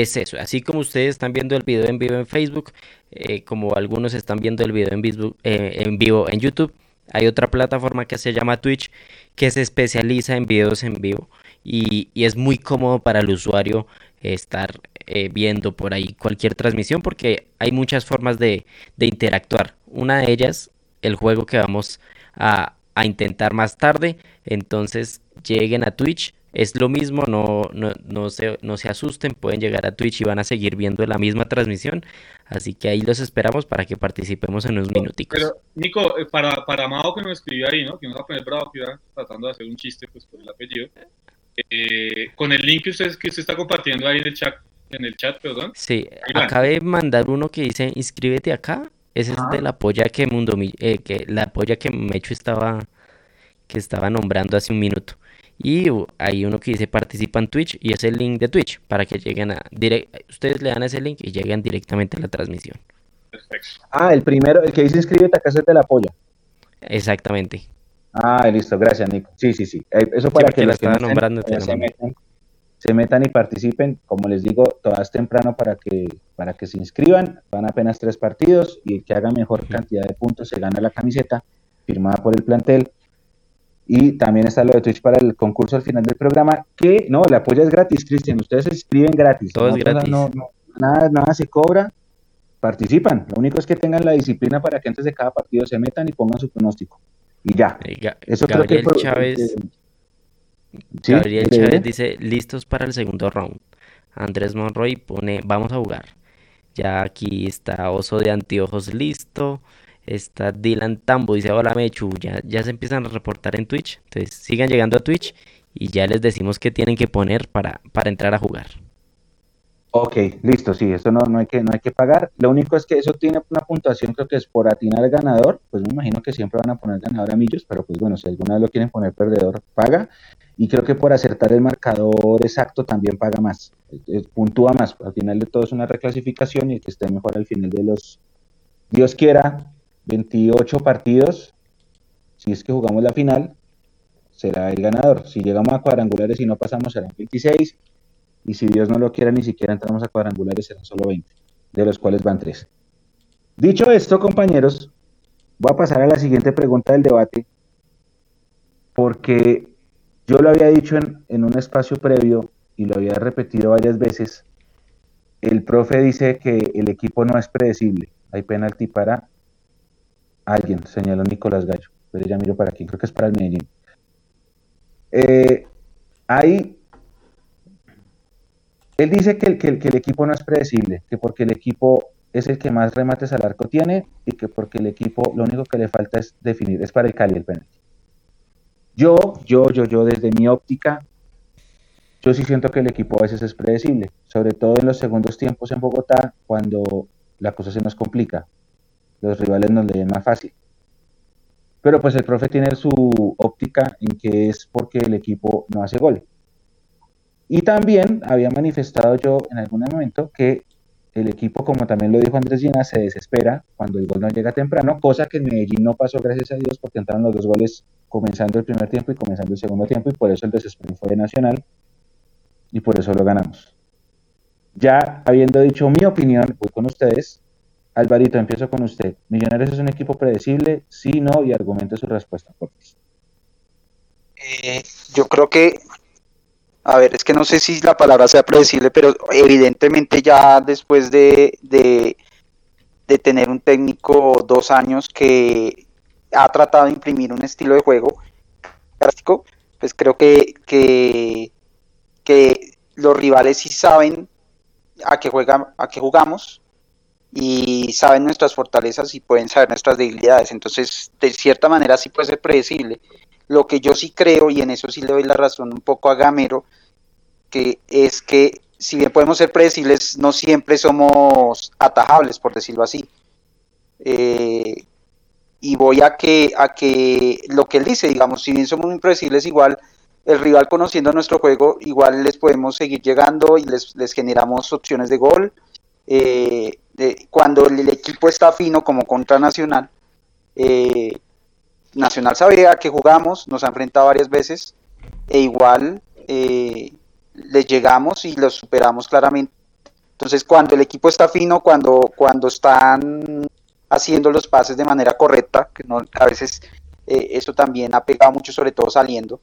Es eso, así como ustedes están viendo el video en vivo en Facebook, eh, como algunos están viendo el video en, en vivo en YouTube, hay otra plataforma que se llama Twitch que se especializa en videos en vivo y, es muy cómodo para el usuario estar eh, viendo por ahí cualquier transmisión porque hay muchas formas de, interactuar. Una de ellas, el juego que vamos a, intentar más tarde. Entonces lleguen a Twitch. Es lo mismo, no, no, no, se, no se asusten, pueden llegar a Twitch y van a seguir viendo la misma transmisión. Así que ahí los esperamos para que participemos en unos minuticos. Pero, Nico, eh, para, para Mao que nos escribió ahí, ¿no? Que nos va a poner bravo, que iba tratando de hacer un chiste pues, por el apellido. Eh, con el link que usted, que usted está compartiendo ahí en el chat, en el chat, perdón. Sí, acabé de mandar uno que dice inscríbete acá. Ese es de la polla que Mundo eh, que la polla que Mecho estaba que estaba nombrando hace un minuto. Y hay uno que dice participa en Twitch y es el link de Twitch para que lleguen a ustedes le dan ese link y lleguen directamente a la transmisión. Perfecto. Ah, el primero, el que dice inscríbete acá es de la polla. Exactamente. Ah, listo, gracias Nico. Sí, sí, sí. Eh, eso para que, los que nombrando se, metan, se metan y participen. Como les digo, todas temprano para que, para que se inscriban. Van apenas tres partidos y el que haga mejor cantidad de puntos se gana la camiseta firmada por el plantel. Y también está lo de Twitch para el concurso al final del programa, que no, el apoyo es gratis, Cristian. Ustedes se inscriben gratis. Todo es gratis. nada, nada se cobra. Participan. Lo único es que tengan la disciplina para que antes de cada partido se metan y pongan su pronóstico. Y ya. Eso Gabriel creo que Chávez. Gabriel Chávez dice: listos para el segundo round. Andrés Monroy pone: vamos a jugar. Ya aquí está Oso de Anteojos listo. Está Dylan Tambo, dice hola Mechu, ya, ya se empiezan a reportar en Twitch. Entonces sigan llegando a Twitch y ya les decimos qué tienen que poner para, para entrar a jugar. Ok, listo, sí, eso no, no, hay que, no hay que pagar. Lo único es que eso tiene una puntuación, creo que es por atinar ganador, pues me imagino que siempre van a poner ganador a millos, pero pues bueno, si alguna vez lo quieren poner perdedor, paga. Y creo que por acertar el marcador exacto también paga más, puntúa más. Al final de todo es una reclasificación y el que esté mejor al final de los, Dios quiera, 28 partidos, si es que jugamos la final, será el ganador. Si llegamos a cuadrangulares y no pasamos, serán 26. Y si Dios no lo quiera, ni siquiera entramos a cuadrangulares, serán solo 20, de los cuales van 3. Dicho esto, compañeros, voy a pasar a la siguiente pregunta del debate, porque yo lo había dicho en, en un espacio previo y lo había repetido varias veces. El profe dice que el equipo no es predecible. Hay penalti para Alguien, señaló Nicolás Gallo. Pero ya miro para aquí, creo que es para el Medellín. Eh, ahí, él dice que, que, que el equipo no es predecible, que porque el equipo es el que más remates al arco tiene y que porque el equipo lo único que le falta es definir, es para el Cali el penalti. Yo, yo, yo, yo, desde mi óptica, yo sí siento que el equipo a veces es predecible, sobre todo en los segundos tiempos en Bogotá, cuando la cosa se nos complica los rivales nos leen más fácil. Pero pues el profe tiene su óptica en que es porque el equipo no hace gol. Y también había manifestado yo en algún momento que el equipo, como también lo dijo Andrés Llena, se desespera cuando el gol no llega temprano, cosa que en Medellín no pasó, gracias a Dios, porque entraron los dos goles comenzando el primer tiempo y comenzando el segundo tiempo, y por eso el desespero fue de Nacional, y por eso lo ganamos. Ya habiendo dicho mi opinión, voy con ustedes, Alvarito, empiezo con usted. ¿Millonarios es un equipo predecible? Sí, no, y argumente su respuesta. Eh, yo creo que, a ver, es que no sé si la palabra sea predecible, pero evidentemente ya después de, de, tener un técnico dos años que ha tratado de imprimir un estilo de juego práctico, pues creo que, que, que los rivales sí saben a qué, juegan, a qué jugamos y saben nuestras fortalezas y pueden saber nuestras debilidades. Entonces, de cierta manera sí puede ser predecible. Lo que yo sí creo, y en eso sí le doy la razón un poco a Gamero, que es que si bien podemos ser predecibles, no siempre somos atajables, por decirlo así. Eh, y voy a que, a que lo que él dice, digamos, si bien somos muy predecibles, igual el rival conociendo nuestro juego, igual les podemos seguir llegando y les, les generamos opciones de gol. Eh, cuando el, equipo está fino como contra Nacional, eh, Nacional sabe a que jugamos, nos ha enfrentado varias veces e igual eh, les llegamos y los superamos claramente. Entonces, cuando el equipo está fino, cuando, cuando están haciendo los pases de manera correcta, que no, a veces eh, esto también ha pegado mucho, sobre todo saliendo.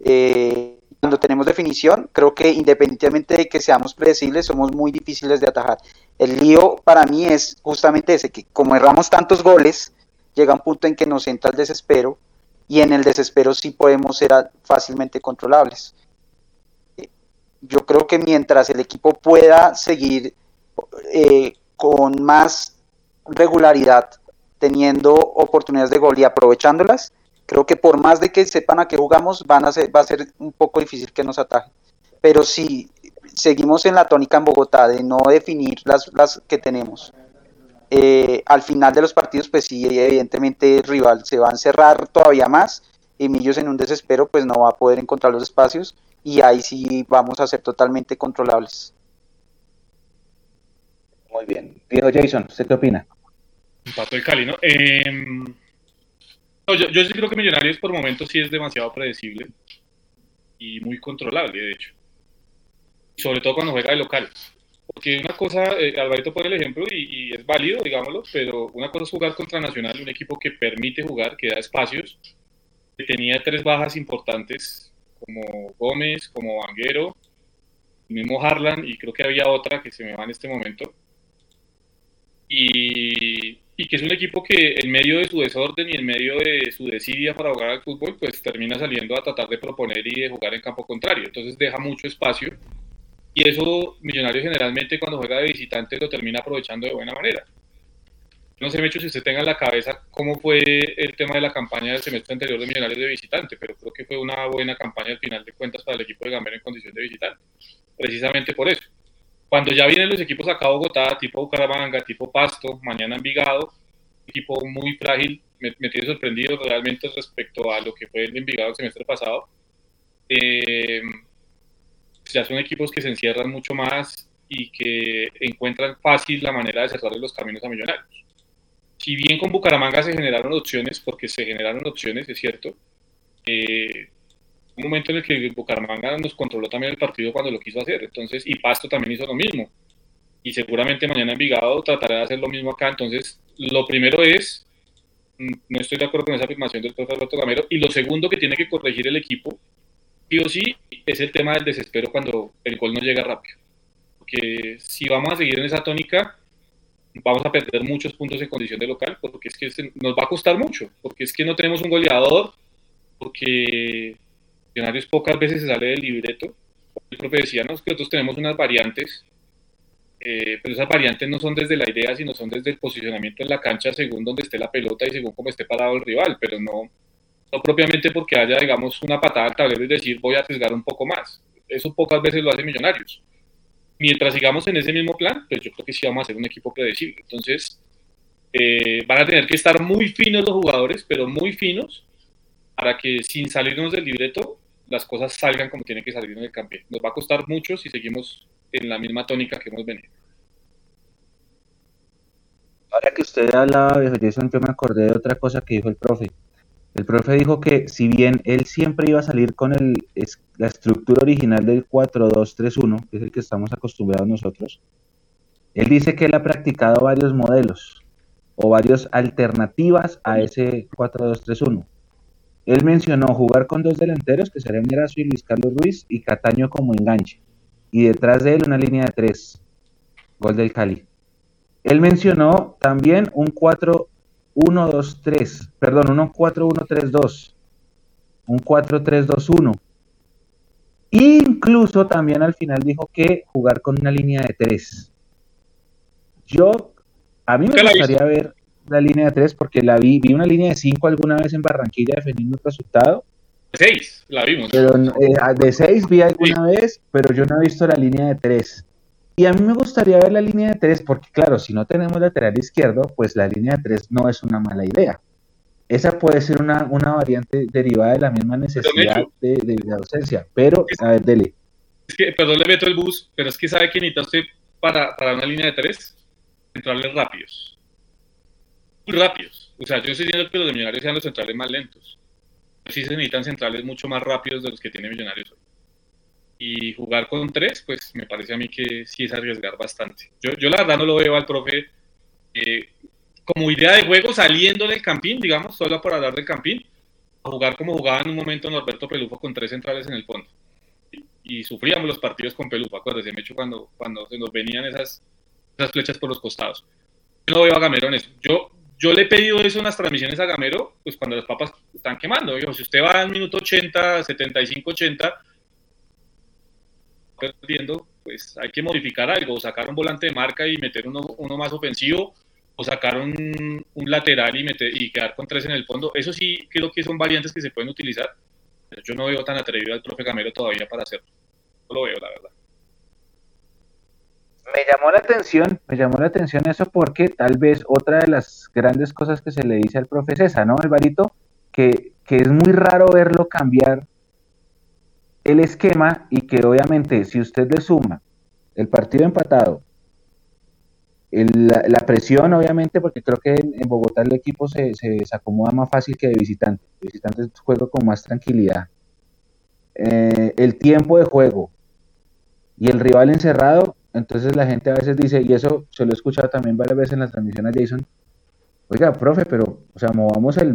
Eh, cuando tenemos definición, creo que independientemente de que seamos predecibles, somos muy difíciles de atajar. El lío para mí es justamente ese, que como erramos tantos goles, llega un punto en que nos entra el desespero y en el desespero sí podemos ser fácilmente controlables. Yo creo que mientras el equipo pueda seguir eh, con más regularidad, teniendo oportunidades de gol y aprovechándolas, creo que por más de que sepan a qué jugamos, van a ser, va a ser un poco difícil que nos atajen. Pero si seguimos en la tónica en Bogotá de no definir las, las que tenemos, eh, al final de los partidos, pues sí, evidentemente el rival se va a encerrar todavía más y Millos en un desespero, pues no va a poder encontrar los espacios y ahí sí vamos a ser totalmente controlables. Muy bien. Diego Jason, ¿usted qué opina? Pato de Cali, ¿no? Em, yo, yo sí creo que Millonarios por momentos sí es demasiado predecible y muy controlable, de hecho. Sobre todo cuando juega de local. Porque una cosa, eh, Alvarito pone el ejemplo y, es válido, digámoslo, pero una cosa es jugar contra Nacional, un equipo que permite jugar, que da espacios, que tenía tres bajas importantes, como Gómez, como Vanguero, mismo Harlan, y creo que había otra que se me va en este momento. Y, y que es un equipo que en medio de su desorden y en medio de su desidia para jugar al fútbol, pues termina saliendo a tratar de proponer y de jugar en campo contrario. Entonces deja mucho espacio y eso Millonarios generalmente cuando juega de visitante lo termina aprovechando de buena manera. No sé, Mecho, si usted tenga en la cabeza cómo fue el tema de la campaña del semestre anterior de Millonarios de visitante, pero creo que fue una buena campaña al final de cuentas para el equipo de Gamero en condición de visitante. Precisamente por eso. Cuando ya vienen los equipos acá a Bogotá, tipo Bucaramanga, tipo Pasto, mañana Envigado, equipo muy frágil, me, tiene sorprendido realmente respecto a lo que fue el Envigado el semestre pasado. Eh, ya son equipos que se encierran mucho más y que encuentran fácil la manera de cerrarle los caminos a Millonarios. Si bien con Bucaramanga se generaron opciones, porque se generaron opciones, es cierto, eh, un momento en el que Bucaramanga nos controló también el partido cuando lo quiso hacer, entonces, y Pasto también hizo lo mismo, y seguramente mañana Envigado tratará de hacer lo mismo acá, entonces, lo primero es, mm, no estoy de acuerdo con esa afirmación del profesor Alberto Gamero, y lo segundo que tiene que corregir el equipo sí o sí es el tema del desespero cuando el gol no llega rápido. Porque si vamos a seguir en esa tónica, vamos a perder muchos puntos en condición de local, porque es que nos va a costar mucho, porque es que no tenemos un goleador, porque Millonarios pocas veces se sale del libreto. El profe decía, que nosotros tenemos unas variantes, eh, pero esas variantes no son desde la idea, sino son desde el posicionamiento en la cancha según donde esté la pelota y según cómo esté parado el rival, pero no, no propiamente porque haya, digamos, una patada al tablero y decir voy a arriesgar un poco más. Eso pocas veces lo hace Millonarios. Mientras sigamos en ese mismo plan, pues yo creo que sí vamos a ser un equipo predecible. Entonces, eh, van a tener que estar muy finos los jugadores, pero muy finos, para que sin salirnos del libreto, las cosas salgan como tienen que salir en el campo. Nos va a costar mucho si seguimos en la misma tónica que hemos venido. Ahora que usted hablaba, de Jason, yo me acordé de otra cosa que dijo el profe. El profe dijo que si bien él siempre iba a salir con el, la estructura original del 4-2-3-1, que es el que estamos acostumbrados nosotros, él dice que él ha practicado varios modelos o varias alternativas a ese 4-2-3-1. Él mencionó jugar con dos delanteros, que serían Erazo y Luis Carlos Ruiz, y Cataño como enganche. Y detrás de él una línea de tres. Gol del Cali. Él mencionó también un 4 1, 2, 3, perdón, 1, 4, 1, 3, 2, un 4, 3, 2, 1. Incluso también al final dijo que jugar con una línea de 3. Yo, a mí me gustaría ver la línea de 3 porque la vi, vi una línea de 5 alguna vez en Barranquilla defendiendo un resultado seis, la vimos. Pero eh, de seis vi alguna vez, pero yo no he visto la línea de tres. Y a mí me gustaría ver la línea de tres, porque claro, si no tenemos lateral izquierdo, pues la línea de tres no es una mala idea. Esa puede ser una, variante derivada de la misma necesidad de, de, ausencia. Pero, a ver, dele. Es que, perdón, le meto el bus, pero es que sabe que necesita usted para, para una línea de tres, centrales rápidos. Muy rápidos. O sea, yo estoy diciendo que los de Millonarios sean los centrales más lentos. Sí se necesitan centrales mucho más rápidos de los que tiene Millonarios hoy. Y jugar con tres, pues me parece a mí que sí es arriesgar bastante. Yo, yo la verdad no lo veo al profe eh, como idea de juego saliendo del campín, digamos, solo por hablar del campín, a jugar como jugaba en un momento Norberto Pelufo con tres centrales en el fondo. Y, sufríamos los partidos con Pelufo, acuérdese, me hecho cuando, cuando se nos venían esas, esas flechas por los costados. Yo no veo a Gamero en eso. Yo, yo le he pedido eso en las transmisiones a Gamero, pues cuando las papas están quemando. Digo, si usted va al minuto 80, 75, 80, perdiendo, pues hay que modificar algo, sacar un volante de marca y meter uno, uno más ofensivo, o sacar un, un, lateral y, meter, y quedar con tres en el fondo. Eso sí creo que son variantes que se pueden utilizar. yo no veo tan atrevido al profe Gamero todavía para hacerlo. No lo veo, la verdad me llamó la atención, me llamó la atención eso porque tal vez otra de las grandes cosas que se le dice al profe ¿no, Alvarito? Que, que es muy raro verlo cambiar el esquema y que obviamente si usted le suma el partido empatado, la, presión obviamente, porque creo que en, Bogotá el equipo se, se, acomoda más fácil que de visitante, visitante juega con más tranquilidad, eh, el tiempo de juego y el rival encerrado, entonces la gente a veces dice, y eso se lo he escuchado también varias veces en la transmisión a Jason, oiga, profe, pero, o sea, movamos el,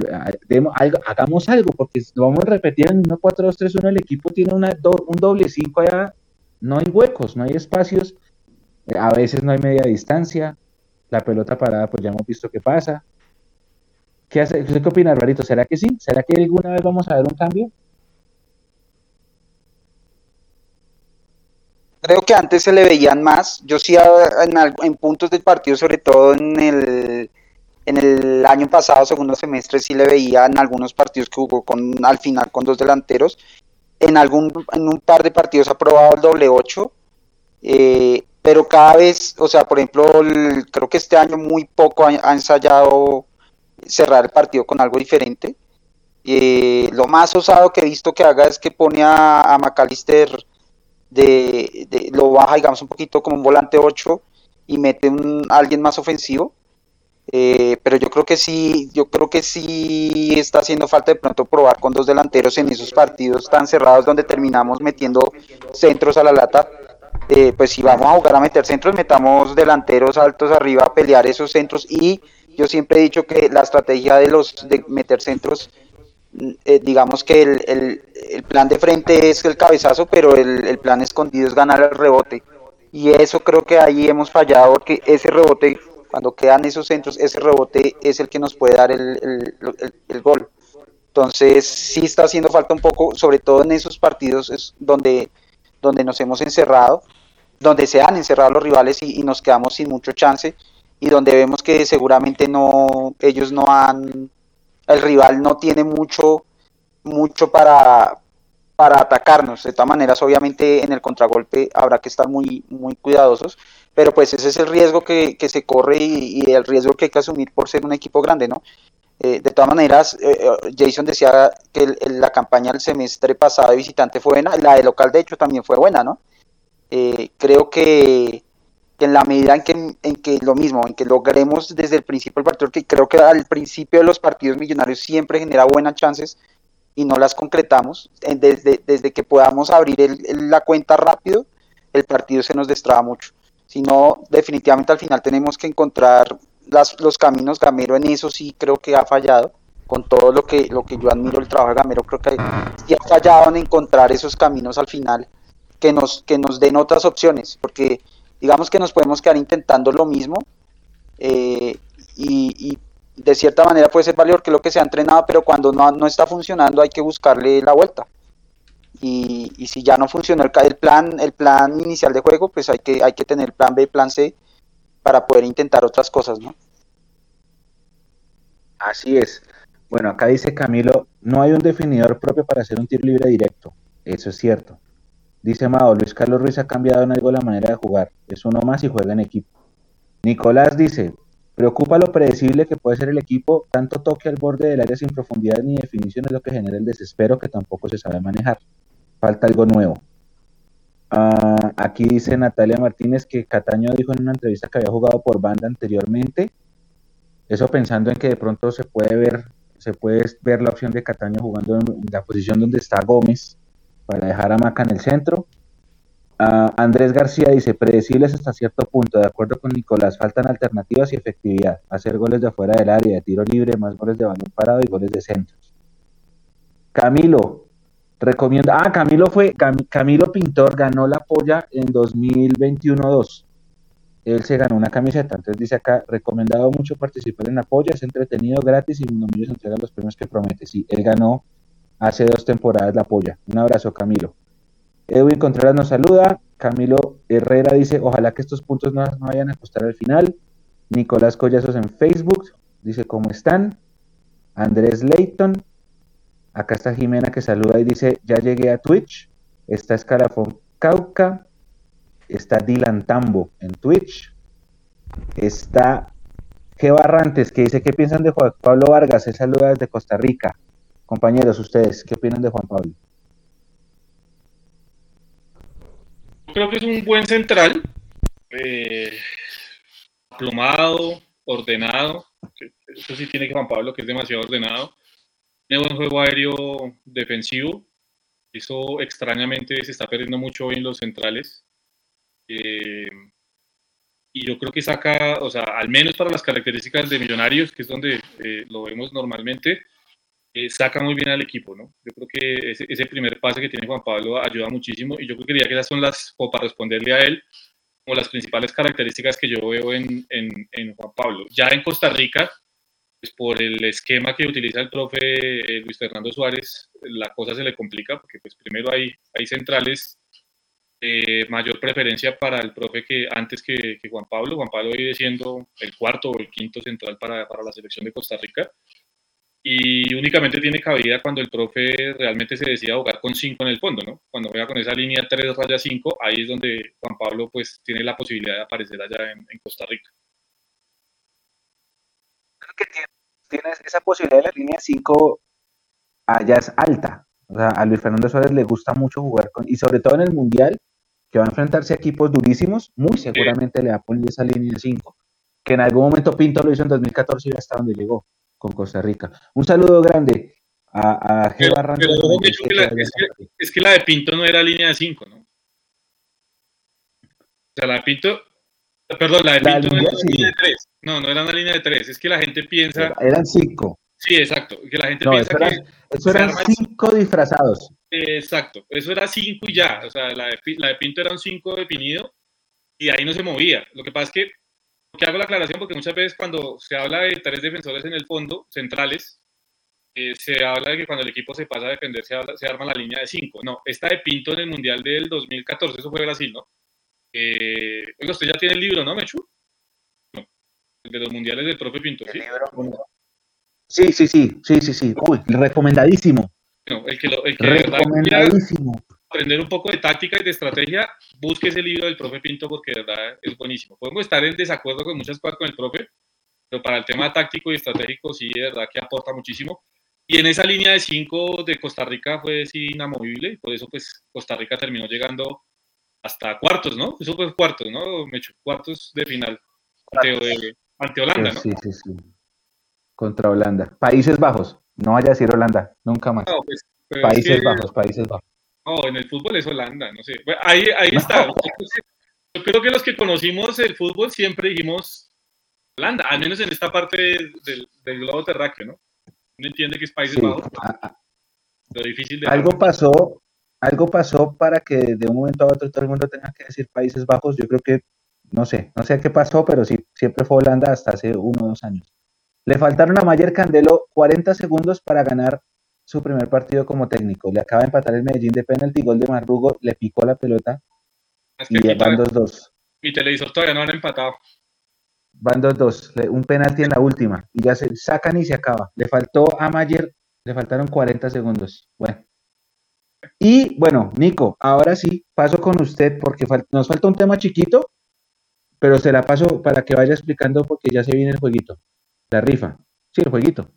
hagamos algo, porque vamos a repetir en 1, 4, 2, 3, 1, el equipo tiene una, un doble 5 allá, no hay huecos, no hay espacios, eh, a veces no hay media distancia, la pelota parada, pues ya hemos visto qué pasa. ¿Qué, hace, ¿Usted qué opina, Alvarito? ¿Será que sí? ¿Será que alguna vez vamos a ver un cambio? Creo que antes se le veían más. Yo sí en, en puntos del partido, sobre todo en el, en el año pasado, segundo semestre, sí le veía en algunos partidos que jugó con al final con dos delanteros. En algún en un par de partidos ha probado el doble 8. Eh, pero cada vez, o sea, por ejemplo, creo que este año muy poco ha, ensayado cerrar el partido con algo diferente. Eh, lo más osado que he visto que haga es que pone a, a McAllister de, lo baja, digamos, un poquito como un volante 8 y mete un, alguien más ofensivo. Eh, pero yo creo que sí, yo creo que sí está haciendo falta de pronto probar con dos delanteros en esos partidos tan cerrados donde terminamos metiendo centros a la lata. Eh, pues si vamos a jugar a meter centros, metamos delanteros altos arriba a pelear esos centros y yo siempre he dicho que la estrategia de los de meter centros eh, digamos que el, el, plan de frente es el cabezazo, pero el, el, plan escondido es ganar el rebote. Y eso creo que ahí hemos fallado, porque ese rebote, cuando quedan esos centros, ese rebote es el que nos puede dar el, gol. Entonces sí está haciendo falta un poco, sobre todo en esos partidos es donde, donde nos hemos encerrado, donde se han encerrado los rivales y, y nos quedamos sin mucho chance y donde vemos que seguramente no ellos no han el rival no tiene mucho, mucho para, para atacarnos. De todas maneras, obviamente en el contragolpe habrá que estar muy, muy cuidadosos, pero pues ese es el riesgo que, se corre y, el riesgo que hay que asumir por ser un equipo grande, ¿no? Eh, de todas maneras, eh, eh, Jason decía que la campaña del semestre pasado de visitante fue buena, la de local de hecho también fue buena, ¿no? creo que, en la medida en que, en que lo mismo, en que logremos desde el principio el partido, que creo que al principio de los partidos millonarios siempre genera buenas chances y no las concretamos, desde, desde que podamos abrir la cuenta rápido, el partido se nos destraba mucho. Si no, definitivamente al final tenemos que encontrar las, los caminos. Gamero en eso sí creo que ha fallado. Con todo lo que, lo que yo admiro el trabajo de Gamero, creo que sí ha fallado en encontrar esos caminos al final que nos, que nos den otras opciones. Porque digamos que nos podemos quedar intentando lo mismo eh, y, de cierta manera puede ser valioso que lo que se ha entrenado, pero cuando no, no está funcionando hay que buscarle la vuelta. Y, si ya no funcionó el, el, plan el plan inicial de juego, pues hay que, hay que tener plan B, plan C para poder intentar otras cosas, ¿no? Así es. Bueno, acá dice Camilo, no hay un definidor propio para hacer un tiro libre directo. Eso es cierto. Dice Mao, Luis Carlos Ruiz ha cambiado en algo la manera de jugar. Es uno más y juega en equipo. Nicolás dice, preocupa lo predecible que puede ser el equipo, tanto toque al borde del área sin profundidad ni definición es lo que genera el desespero que tampoco se sabe manejar. Falta algo nuevo. Ah, aquí dice Natalia Martínez que Cataño dijo en una entrevista que había jugado por banda anteriormente. Eso pensando en que de pronto se puede ver, se puede ver la opción de Cataño jugando en la posición donde está Gómez para dejar a Maca en el centro. Andrés García dice, predecibles hasta cierto punto, de acuerdo con Nicolás, faltan alternativas y efectividad, hacer goles de afuera del área, de tiro libre, más goles de balón parado y goles de centros. Camilo, recomienda, ah, Camilo fue, Camilo Pintor ganó la polla en 2021-2. Él se ganó una camiseta, entonces dice acá, recomendado mucho participar en la polla, es entretenido, gratis y no se entrega los premios que promete. Sí, él ganó hace dos temporadas la polla. Un abrazo, Camilo. Edwin Contreras nos saluda. Camilo Herrera dice, ojalá que estos puntos no, vayan a costar al final. Nicolás Collazos en Facebook dice, ¿cómo están? Andrés Leighton. Acá está Jimena que saluda y dice, ya llegué a Twitch. Está Escalafón Cauca. Está Dylan Tambo en Twitch. Está G. Barrantes que dice, ¿qué piensan de Juan Pablo Vargas? Se saluda desde Costa Rica. Compañeros, ustedes, ¿qué opinan de Juan Pablo? creo que es un buen central, eh, ordenado. Eso sí tiene que Juan Pablo, que es demasiado ordenado. Tiene buen juego aéreo defensivo. Eso extrañamente se está perdiendo mucho en los centrales. Eh, y yo creo que saca, o sea, al menos para las características de Millonarios, que es donde eh, lo vemos normalmente, eh, saca muy bien al equipo, ¿no? Yo creo que ese, primer pase que tiene Juan Pablo ayuda muchísimo y yo creo que diría esas son las, o para responderle a él, como las principales características que yo veo en, en, Juan Pablo. Ya en Costa Rica, pues por el esquema que utiliza el profe eh, Luis Fernando Suárez, la cosa se le complica porque pues primero hay, hay centrales eh, mayor preferencia para el profe que antes que, que, Juan Pablo. Juan Pablo viene siendo el cuarto o el quinto central para, para la selección de Costa Rica y únicamente tiene cabida cuando el profe realmente se decida jugar con 5 en el fondo, ¿no? Cuando juega con esa línea 3 raya 5, ahí es donde Juan Pablo pues tiene la posibilidad de aparecer allá en, Costa Rica. Creo que tienes esa posibilidad de la línea 5 allá es alta. O sea, a Luis Fernando Suárez le gusta mucho jugar con, y sobre todo en el Mundial, que va a enfrentarse a equipos durísimos, muy seguramente le va a poner esa línea 5. Que en algún momento Pinto lo hizo en 2014 y hasta donde llegó con Costa Rica. Un saludo grande a, a G. es, que, la de Pinto no era línea de 5, ¿no? O sea, la de Pinto, perdón, la de Pinto no era línea de 3. No, no era una línea de 3. Es que la gente piensa. Eran 5. Sí, exacto. Que la gente piensa eso que. Eso eran 5 disfrazados. Exacto. Eso era 5 y ya. O sea, la de, la de Pinto era un 5 definido y ahí no se movía. Lo que pasa es que que hago la aclaración porque muchas veces cuando se habla de tres defensores en el fondo, centrales, eh, se habla de que cuando el equipo se pasa a defender se, arma la línea de cinco. No, esta de Pinto en el Mundial del 2014, eso fue Brasil, ¿no? Eh, usted ya tiene el libro, ¿no, Mechu? No, el de los mundiales del propio Pinto, ¿sí? Sí, sí, sí, sí, sí, sí. Uy, recomendadísimo. No, el que, lo, el que recomendadísimo aprender un poco de táctica y de estrategia, busque ese libro del profe Pinto porque de verdad es buenísimo. Podemos estar en desacuerdo con muchas cosas con el profe, pero para el tema táctico y estratégico sí, de verdad que aporta muchísimo. Y en esa línea de cinco de Costa Rica fue sí, inamovible, por eso pues Costa Rica terminó llegando hasta cuartos, ¿no? Eso fue cuartos, ¿no? Me hecho cuartos de final ante, Holanda, ¿no? Sí, sí, sí. Contra Holanda. Países Bajos, no vaya a decir Holanda, nunca más. Pues, Países Bajos, Países Bajos. No, en el fútbol es Holanda, no sé. ahí, ahí está. Yo creo que los que conocimos el fútbol siempre dijimos Holanda, al menos en esta parte del, globo terráqueo, ¿no? Uno entiende que es Países Bajos. Lo difícil de algo pasó, algo pasó para que de un momento a otro todo el mundo tenga que decir Países Bajos. Yo creo que, no sé, no sé qué pasó, pero sí, siempre fue Holanda hasta hace uno o dos años. Le faltaron a Mayer Candelo 40 segundos para ganar su primer partido como técnico. Le acaba de empatar el Medellín de penalti, gol de Marrugo, le picó la pelota y van 2-2. Mi televisor todavía no han empatado. Van 2-2, un penalti en la última y ya se sacan y se acaba. Le faltó a Mayer Le faltaron 40 segundos. Bueno. Y bueno, Nico, ahora sí, paso con usted porque nos falta un tema chiquito, pero se la paso para que vaya explicando porque ya se viene el jueguito. La rifa. Sí, el jueguito.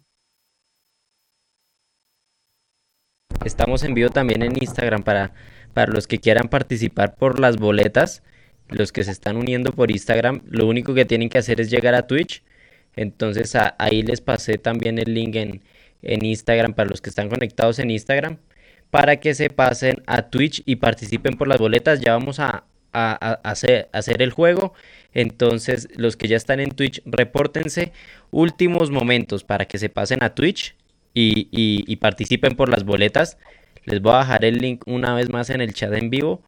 Estamos en vivo también en Instagram para, para los que quieran participar por las boletas. Los que se están uniendo por Instagram, lo único que tienen que hacer es llegar a Twitch. Entonces ahí les pasé también el link en, en Instagram para los que están conectados en Instagram para que se pasen a Twitch y participen por las boletas. Ya vamos a, hacer, hacer, el juego. Entonces, los que ya están en Twitch, repórtense. Últimos momentos para que se pasen a Twitch y, participen por las boletas. Les voy a dejar el link una vez más en el chat en vivo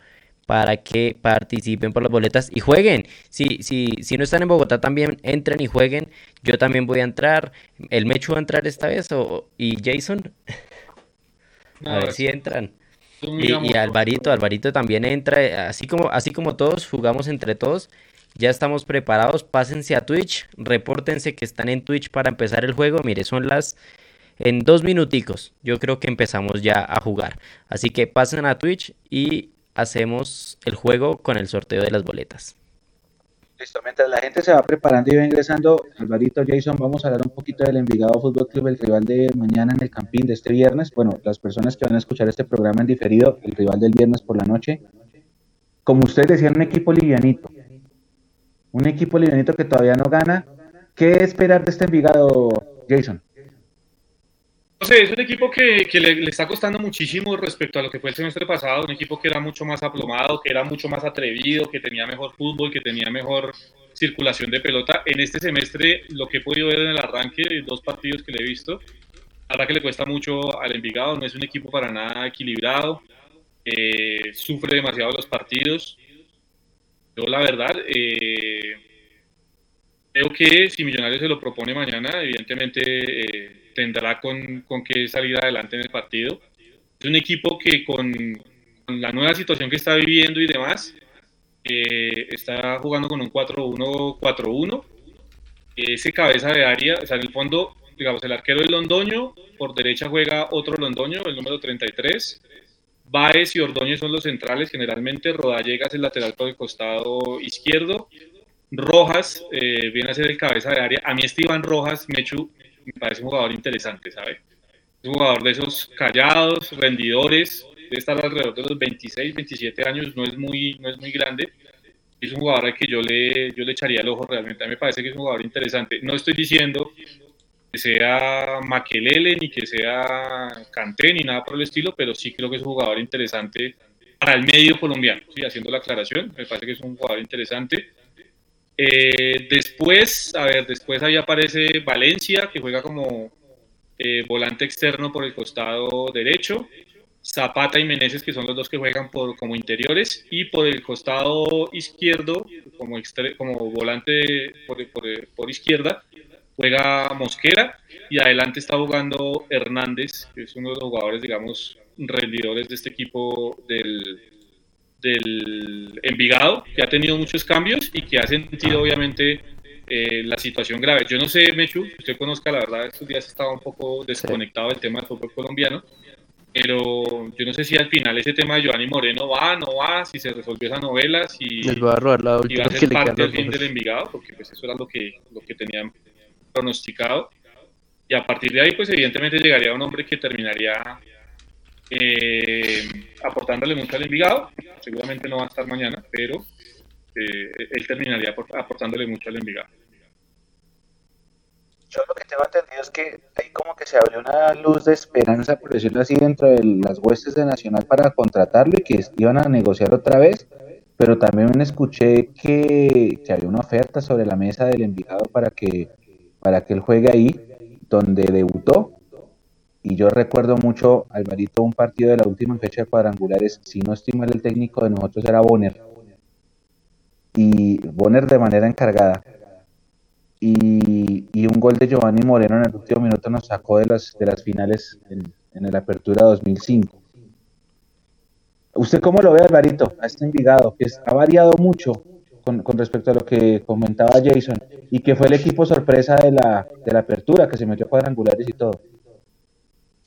para que participen por las boletas y jueguen. Si, si, si no están en Bogotá, también entren y jueguen. Yo también voy a entrar. ¿El Mechu va a entrar esta vez? O, ¿Y Jason? a ver si entran. Y, Alvarito, Alvarito también entra. Así como, así como todos, jugamos entre todos. Ya estamos preparados. Pásense a Twitch. Repórtense que están en Twitch para empezar el juego. Mire, son las en dos minuticos. Yo creo que empezamos ya a jugar. Así que pasen a Twitch y hacemos el juego con el sorteo de las boletas. Listo, mientras la gente se va preparando y va ingresando, Alvarito, Jason, vamos a hablar un poquito del Envigado Fútbol Club, el rival de mañana en el Campín de este viernes. Bueno, las personas que van a escuchar este programa en diferido, el rival del viernes por la noche. Como ustedes decían, un equipo livianito. Un equipo livianito que todavía no gana. ¿Qué esperar de este Envigado, Jason? No sé, es un equipo que, le, está costando muchísimo respecto a lo que fue el semestre pasado, un equipo que era mucho más aplomado, que era mucho más atrevido, que tenía mejor fútbol, que tenía mejor circulación de pelota. En este semestre, lo que he podido ver en el arranque, dos partidos que le he visto, ahora que le cuesta mucho al Envigado, no es un equipo para nada equilibrado, eh, sufre demasiado los partidos. Yo la verdad, eh, creo que si Millonarios se lo propone mañana, evidentemente... Eh, tendrá con, con qué salir adelante en el partido. Es un equipo que con, la nueva situación que está viviendo y demás, eh, está jugando con un 4-1-4-1. Ese cabeza de área, o sea, en el fondo, digamos, el arquero es Londoño, por derecha juega otro Londoño, el número 33. Baez y Ordóñez son los centrales, generalmente Rodallega es el lateral por el costado izquierdo. Rojas eh, viene a ser el cabeza de área. A mí este Iván Rojas, Mechu, me parece un jugador interesante, ¿sabe? Es un jugador de esos callados, rendidores, debe estar alrededor de los 26, 27 años, no es muy, no es muy grande. Es un jugador al que yo le, yo le echaría el ojo realmente. A mí me parece que es un jugador interesante. No estoy diciendo que sea Maquelele, ni que sea Canté, ni nada por el estilo, pero sí creo que es un jugador interesante para el medio colombiano, ¿sí? haciendo la aclaración, me parece que es un jugador interesante. Eh, después, a ver, después ahí aparece Valencia, que juega como eh, volante externo por el costado derecho. Zapata y Meneses, que son los dos que juegan por, como interiores. Y por el costado izquierdo, como, como volante por, por, izquierda, juega Mosquera. Y adelante está jugando Hernández, que es uno de los jugadores, digamos, rendidores de este equipo del, del Envigado, que ha tenido muchos cambios y que ha sentido obviamente eh, la situación grave. Yo no sé, Mechu, usted conozca, la verdad, estos días estaba un poco desconectado del tema del fútbol colombiano, pero yo no sé si al final ese tema de Giovanni Moreno va, no va, si se resolvió esa novela, si va a, robar la va a ser parte del fin del Envigado, porque pues eso era lo que, lo que tenían pronosticado. Y a partir de ahí, pues evidentemente llegaría un hombre que terminaría eh, aportándole mucho al Envigado. Seguramente no va a estar mañana, pero eh, él terminaría aportándole mucho al Envigado. Yo lo que tengo entendido es que ahí como que se abrió una luz de esperanza, por decirlo así, dentro de las huestes de Nacional para contratarlo y que iban a negociar otra vez, pero también escuché que, que había una oferta sobre la mesa del Envigado para que, para que él juegue ahí, donde debutó, y yo recuerdo mucho, Alvarito, un partido de la última fecha de cuadrangulares, si no estoy el técnico de nosotros era Bonner. Y Bonner de manera encargada. Y, un gol de Giovanni Moreno en el último minuto nos sacó de las, de las finales en, en el Apertura 2005. ¿Usted cómo lo ve, Alvarito, a este Envigado? Que ha variado mucho con, con, respecto a lo que comentaba Jason y que fue el equipo sorpresa de la, de la Apertura, que se metió a cuadrangulares y todo.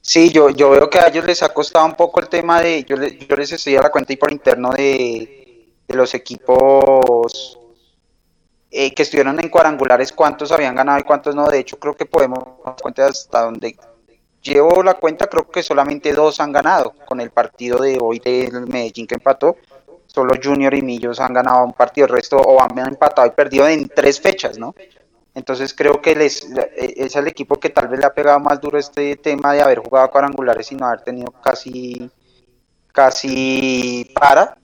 Sí, yo, yo veo que a ellos les ha costado un poco el tema de, yo, yo les estoy a la cuenta y por interno de, de los equipos eh, que estuvieron en cuadrangulares, cuántos habían ganado y cuántos no. De hecho, creo que podemos cuenta hasta donde llevo la cuenta, creo que solamente dos han ganado con el partido de hoy del Medellín que empató. Solo Junior y Millos han ganado un partido, el resto o han empatado y perdido en tres fechas, ¿no? Entonces creo que les, eh, es el equipo que tal vez le ha pegado más duro este tema de haber jugado cuadrangulares y no haber tenido casi, casi para.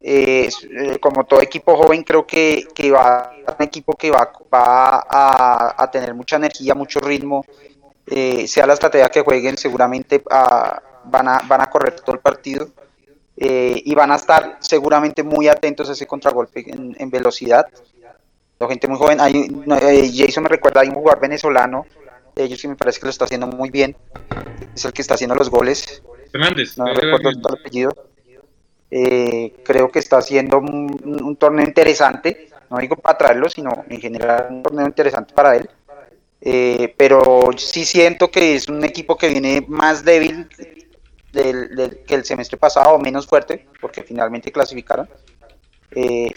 Eh, eh, como todo equipo joven, creo que, que va un equipo que va, va a, a, tener mucha energía, mucho ritmo. sea la estrategia que jueguen, seguramente ah, van, a, van a correr todo el partido. y van a estar seguramente muy atentos a ese contragolpe en, en velocidad gente muy joven. Hay, eh, Jason me recuerda, hay un jugador venezolano, de ellos que me parece que lo está haciendo muy bien. Es el que está haciendo los goles. Fernández. No recuerdo el apellido. Eh, creo que está haciendo un, un, torneo interesante. No digo para traerlo, sino en general un torneo interesante para él. Eh, pero sí siento que es un equipo que viene más débil del, del, que el semestre pasado, menos fuerte, porque finalmente clasificaron. y,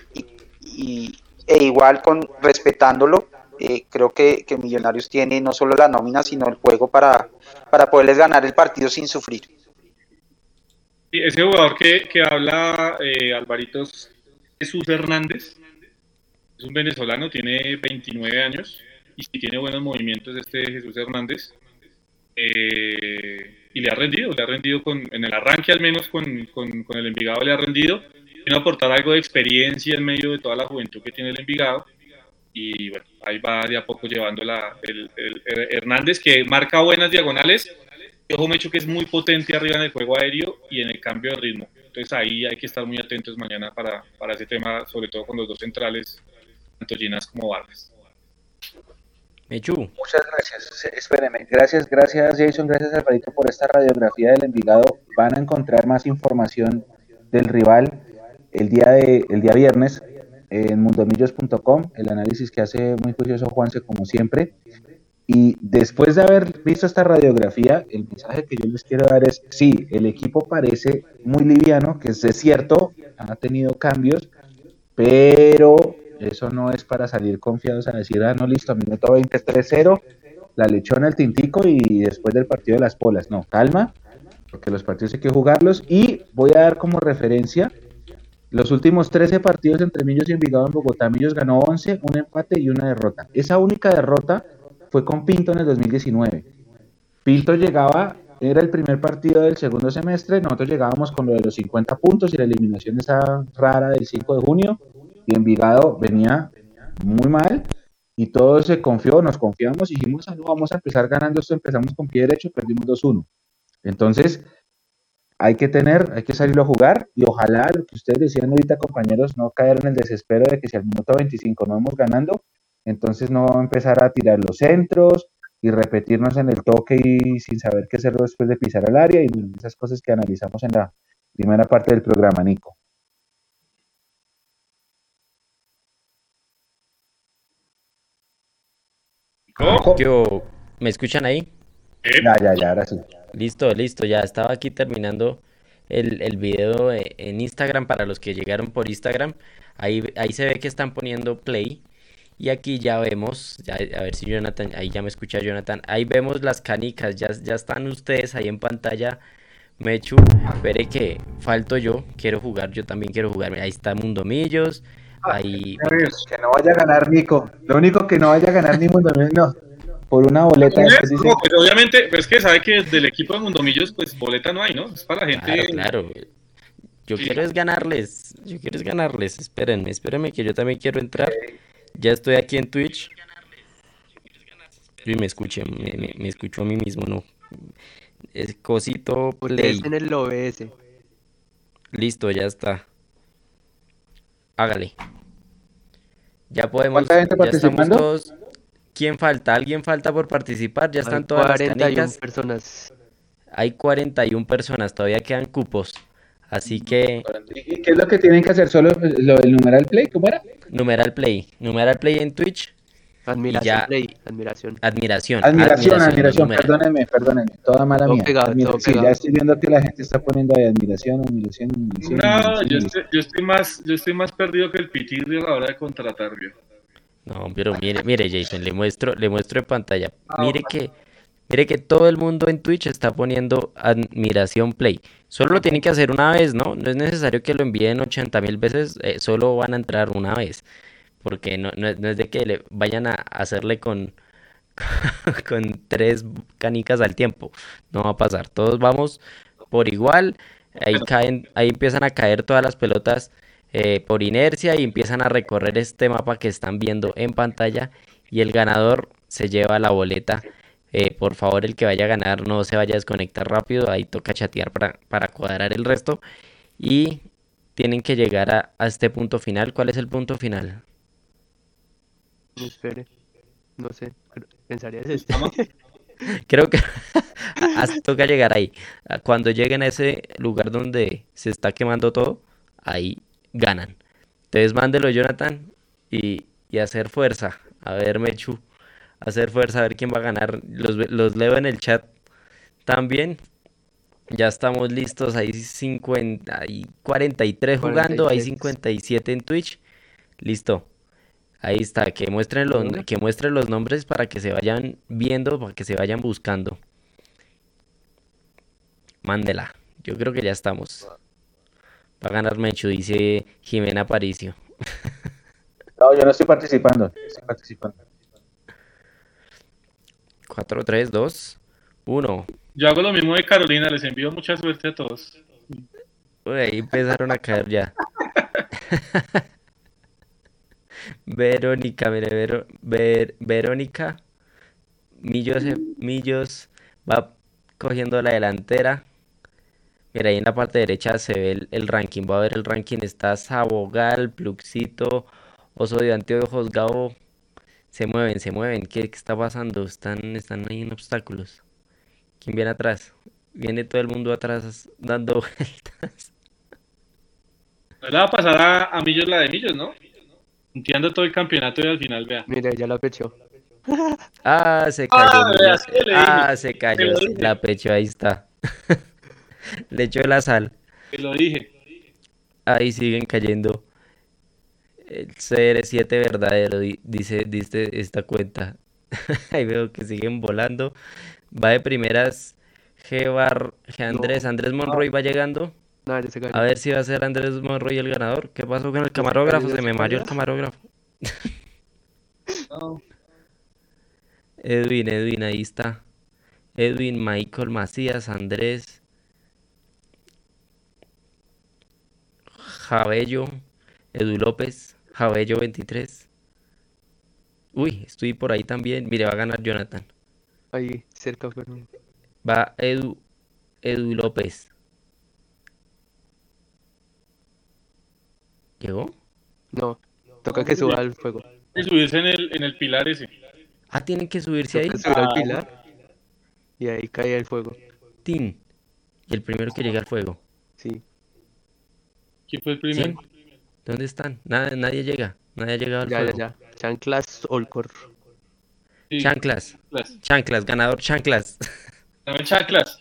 y, e igual con respetándolo, eh, creo que, que, Millonarios tiene no solo la nómina, sino el juego para, para poderles ganar el partido sin sufrir. ese jugador que, que habla eh, Alvarito Jesús Hernández, es un venezolano, tiene 29 años y si tiene buenos movimientos este Jesús Hernández. Eh, y le ha rendido, le ha rendido con, en el arranque al menos con, con, con el Envigado le ha rendido a aportar algo de experiencia en medio de toda la juventud que tiene el Envigado. Y bueno, ahí va de a poco llevando la, el, el, Hernández, que marca buenas diagonales. Ojo, me hecho que es muy potente arriba en el juego aéreo y en el cambio de ritmo. Entonces ahí hay que estar muy atentos mañana para, para ese tema, sobre todo con los dos centrales, tanto Ginas como Vargas. Mechu. Muchas gracias. Espéreme. Gracias, gracias Jason, gracias Alvarito por esta radiografía del Envigado. Van a encontrar más información del rival el día, de, el día viernes en mundomillos.com, el análisis que hace muy curioso Juanse como siempre. Y después de haber visto esta radiografía, el mensaje que yo les quiero dar es, sí, el equipo parece muy liviano, que es cierto, ha tenido cambios, pero eso no es para salir confiados a decir, ah, no, listo, minuto 20, 3-0, la lechona, el tintico y después del partido de las polas. No, calma, porque los partidos hay que jugarlos y voy a dar como referencia los últimos 13 partidos entre Millos y Envigado en Bogotá, Millos ganó 11, un empate y una derrota. Esa única derrota fue con Pinto en el 2019. Pinto llegaba, era el primer partido del segundo semestre, nosotros llegábamos con lo de los 50 puntos y la eliminación de esa rara del 5 de junio, y Envigado venía muy mal, y todo se confió, nos confiamos dijimos, ah, vamos a empezar ganando esto, empezamos con pie derecho, perdimos 2-1. Entonces, hay que tener, hay que salirlo a jugar y ojalá lo que ustedes decían ahorita, compañeros, no caer en el desespero de que si al minuto 25 no vamos ganando, entonces no empezar a tirar los centros y repetirnos en el toque y sin saber qué hacer después de pisar al área y esas cosas que analizamos en la primera parte del programa, Nico. ¿Me escuchan ahí? Ya, ya, ya, ahora sí. Listo, listo, ya estaba aquí terminando el, el video e, en Instagram para los que llegaron por Instagram. Ahí, ahí se ve que están poniendo play. Y aquí ya vemos, ya, a ver si Jonathan, ahí ya me escucha Jonathan. Ahí vemos las canicas, ya, ya están ustedes ahí en pantalla. Mechu, veré que falto yo, quiero jugar, yo también quiero jugar. Ahí está Mundomillos. Ahí... Que no vaya a ganar Nico. Lo único que no vaya a ganar ni Mundomillos, no por una boleta. No, pues obviamente, pues que sabe que del equipo de Mundomillos, pues boleta no hay, ¿no? Es para la gente. Claro, claro. Yo quiero es ganarles. Yo quiero es ganarles. Espérenme, espérenme que yo también quiero entrar. Ya estoy aquí en Twitch. Y me escuché, me, me, escucho a mí mismo, ¿no? Es cosito play. en el OBS. Listo, ya está. Hágale. Ya podemos. ¿Cuánta gente participando? ¿Quién falta? ¿Alguien falta por participar? Ya están todas las canicas. personas. Hay 41 personas, todavía quedan cupos. Así que. ¿Y qué es lo que tienen que hacer? ¿Solo lo, el numeral play? ¿Cómo era? Numeral play. Numeral play en Twitch. Admiración, ya- Play, admiración. Admiración. Admiración, admiración, perdónenme, perdónenme, toda mala Todo mía. pegado, sí, ya estoy viendo que la gente está poniendo ahí admiración, admiración, admiración. No, admiración, yo estoy, yo estoy más, yo estoy más perdido que el pitirri a la hora de contratar, viejo. No, pero mire, mire, Jason, le muestro, le muestro en pantalla. Mire que, mire que todo el mundo en Twitch está poniendo admiración play. Solo lo tienen que hacer una vez, ¿no? No es necesario que lo envíen 80 mil veces, eh, solo van a entrar una vez. Porque no, no es, no es de que le vayan a hacerle con, con tres canicas al tiempo. No va a pasar. Todos vamos por igual. Ahí caen, ahí empiezan a caer todas las pelotas eh, por inercia y empiezan a recorrer este mapa que están viendo en pantalla y el ganador se lleva la boleta. Eh, por favor, el que vaya a ganar no se vaya a desconectar rápido, ahí toca chatear para, para cuadrar el resto y tienen que llegar a, a este punto final. ¿Cuál es el punto final? No espere. No sé. Pensaría es este. Creo que toca llegar ahí. Ah, Cuando lleguen a ese lugar donde se está quemando todo, ahí ganan. Entonces mándelo, Jonathan, y, y hacer fuerza. A ver, Mechu, hacer fuerza, a ver quién va a ganar. Los, los leo en el chat también. Ya estamos listos. Hay 50, hay 43 jugando, hay 43. 57 en Twitch. Listo. Ahí está, que muestren los, que muestren los nombres para que se vayan viendo, para que se vayan buscando. Mándela. Yo creo que ya estamos. Va a ganar Mechu, dice Jimena Paricio. No, yo no estoy participando. Estoy participando. 4, 3, 2, 1. Yo hago lo mismo de Carolina, les envío mucha suerte a todos. Uy, ahí empezaron a caer ya. Verónica, mire, Vero- Ver- Verónica Millos, Millos va cogiendo la delantera. Mira, ahí en la parte derecha se ve el, el ranking. Va a ver el ranking. Está Sabogal, Pluxito, Oso de Anteojos, Gabo. Se mueven, se mueven. ¿Qué, qué está pasando? Están, están ahí en obstáculos. ¿Quién viene atrás? Viene todo el mundo atrás dando vueltas. No le va a pasar a, a Millos la de Millos, ¿no? Entiendo todo el campeonato y al final, vea. Mira, ya la pechó. Ah, se cayó. Ah, vea, sí. Ah, se cayó. La pecho, ahí está. Le echó la sal. Te lo dije. Ahí siguen cayendo. El CR7 verdadero, di- dice, dice esta cuenta. Ahí veo que siguen volando. Va de primeras G. Bar, G. Andrés. Andrés Monroy va llegando. A ver si va a ser Andrés Monroy el ganador. ¿Qué pasó con el camarógrafo? Se me mareó el camarógrafo. No. Edwin, Edwin, ahí está. Edwin, Michael Macías, Andrés. Jabello, Edu López, Jabello 23. Uy, estoy por ahí también. Mire, va a ganar Jonathan. Ahí, cerca, pero. Va Edu, Edu López. ¿Llegó? No, toca que suba al fuego. Y subirse en el, en el pilar ese. Ah, tienen que subirse ahí. Subir al Ah. pilar. Y ahí cae el fuego. Tin. Y el primero que llega al fuego. Sí. ¿Quién fue el ¿Sí? primero? ¿Dónde están? Nada, nadie llega. Nadie ha llegado al Ya, ya, fuego. ya. Chanclas Olcor. Sí, Chanclas. chanclas. Chanclas, ganador Chanclas. Dame chanclas.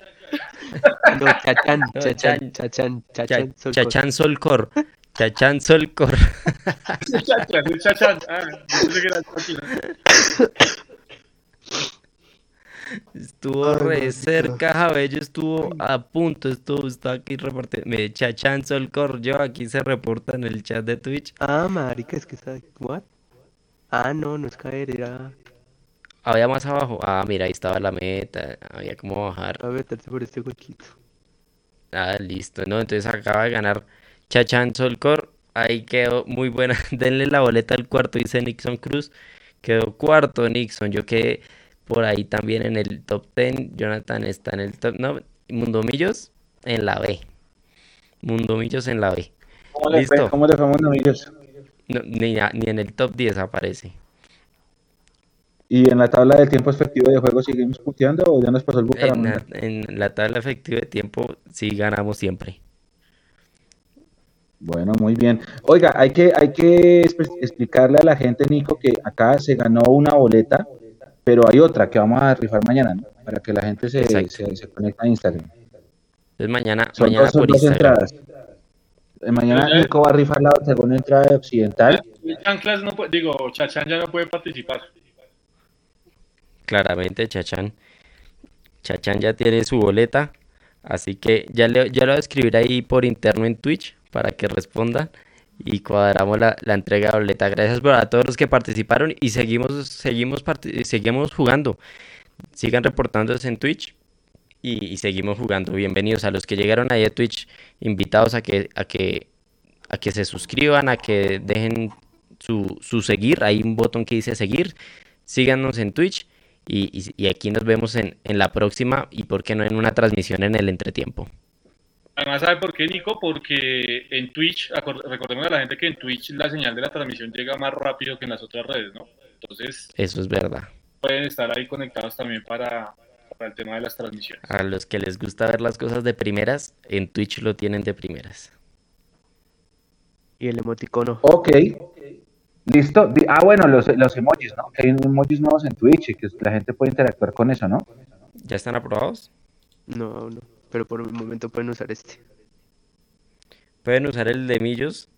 No, chachán. Solcor. Chachán Solcor. Chachán Solcor. Es chanclas, es chachán. Ah, yo pensé que era chanclas. Estuvo re cerca, Jabello estuvo a punto, estuvo, está aquí reportando. Me Chachán Solcor, yo aquí se reporta en el chat de Twitch. Ah, marica, es que está. ¿What? Ah, no, no es caer, era Había más abajo. Ah, mira, ahí estaba la meta. Había como bajar. a meterse por este huequito. Ah, listo, ¿no? Entonces acaba de ganar Chachán Solcor. Ahí quedó muy buena. Denle la boleta al cuarto, dice Nixon Cruz. Quedó cuarto Nixon. Yo quedé por ahí también en el top 10. Jonathan está en el top. No, Mundomillos en la B. Mundomillos en la B. ¿Cómo le fue? Listo. ¿Cómo le fue? No, ni, ni en el top 10 aparece. ¿Y en la tabla del tiempo efectivo de juego seguimos puteando o ya nos pasó el En Bucaramanga? la, en la tabla efectiva de tiempo sí ganamos siempre. Bueno, muy bien. Oiga, hay que, hay que explicarle a la gente, Nico, que acá se ganó una boleta, pero hay otra que vamos a rifar mañana, ¿no? Para que la gente se, se, se conecte a Instagram. Entonces mañana, Son mañana dos, son por dos Instagram. entradas. Eh, Mañana Nico va a rifar la segunda entrada de Occidental. Chanclas no puede, digo, Chachán ya no puede participar. Claramente, Chachán. Chachán ya tiene su boleta. Así que ya le, ya lo voy a escribir ahí por interno en Twitch para que respondan. Y cuadramos la, la entrega de boleta. Gracias a todos los que participaron y seguimos, seguimos, seguimos jugando. Sigan reportándose en Twitch y, y seguimos jugando. Bienvenidos a los que llegaron ahí a Twitch, invitados a que, a que, a que se suscriban, a que dejen su, su seguir. Hay un botón que dice seguir. Síganos en Twitch y, y- y aquí nos vemos en, en la próxima y por qué no en una transmisión en el entretiempo. Además, ¿sabe por qué, Nico? Porque en Twitch, recordemos a la gente que en Twitch la señal de la transmisión llega más rápido que en las otras redes, ¿no? Entonces, Eso es verdad. pueden estar ahí conectados también para, para el tema de las transmisiones. A los que les gusta ver las cosas de primeras, en Twitch lo tienen de primeras. Y el emoticono. Ok. Listo. Ah, bueno, los, los emojis, ¿no? Que hay emojis nuevos en Twitch y que la gente puede interactuar con eso, ¿no? ¿Ya están aprobados? No, no. Pero por el momento pueden usar este. Pueden usar el de Millos.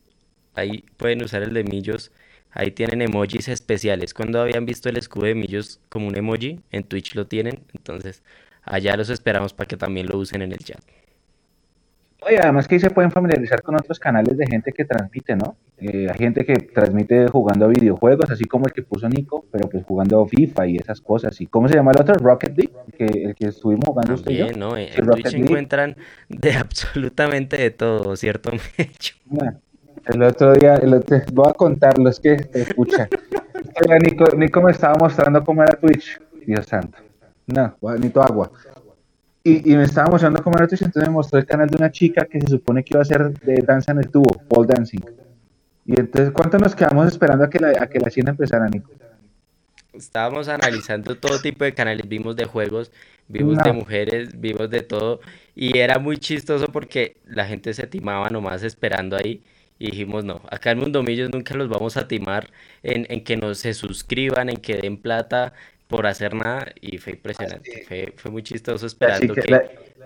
Ahí pueden usar el de Millos. Ahí tienen emojis especiales. Cuando habían visto el escudo de Millos como un emoji, en Twitch lo tienen. Entonces, allá los esperamos para que también lo usen en el chat. Oye, además que ahí se pueden familiarizar con otros canales de gente que transmite, ¿no? Eh, hay gente que transmite jugando videojuegos, así como el que puso Nico, pero pues jugando FIFA y esas cosas. ¿Y cómo se llama el otro? Rocket League, el que, el que estuvimos jugando usted y yo. También, ¿no? En Sí, Twitch League. encuentran de absolutamente de todo, ¿cierto, Mecho? Bueno, el otro día, el otro- voy a contarlo, es que, escucha. Oiga, Nico, Nico me estaba mostrando cómo era Twitch. Dios santo. No, necesito agua. Y, y me estaba mostrando cómo era Twitch, entonces me mostró el canal de una chica que se supone que iba a hacer de danza en el tubo, pole dancing. Y entonces, ¿cuánto nos quedamos esperando a que la, a que la China empezara, Nico? Estábamos analizando todo tipo de canales, vimos de juegos, vimos de mujeres, vimos de todo, y era muy chistoso porque la gente se timaba nomás esperando ahí, y dijimos, no, acá en Mundomillos nunca los vamos a timar en, en que nos se suscriban, en que den plata por hacer nada, y fue impresionante, fue, fue muy chistoso esperando que que, la-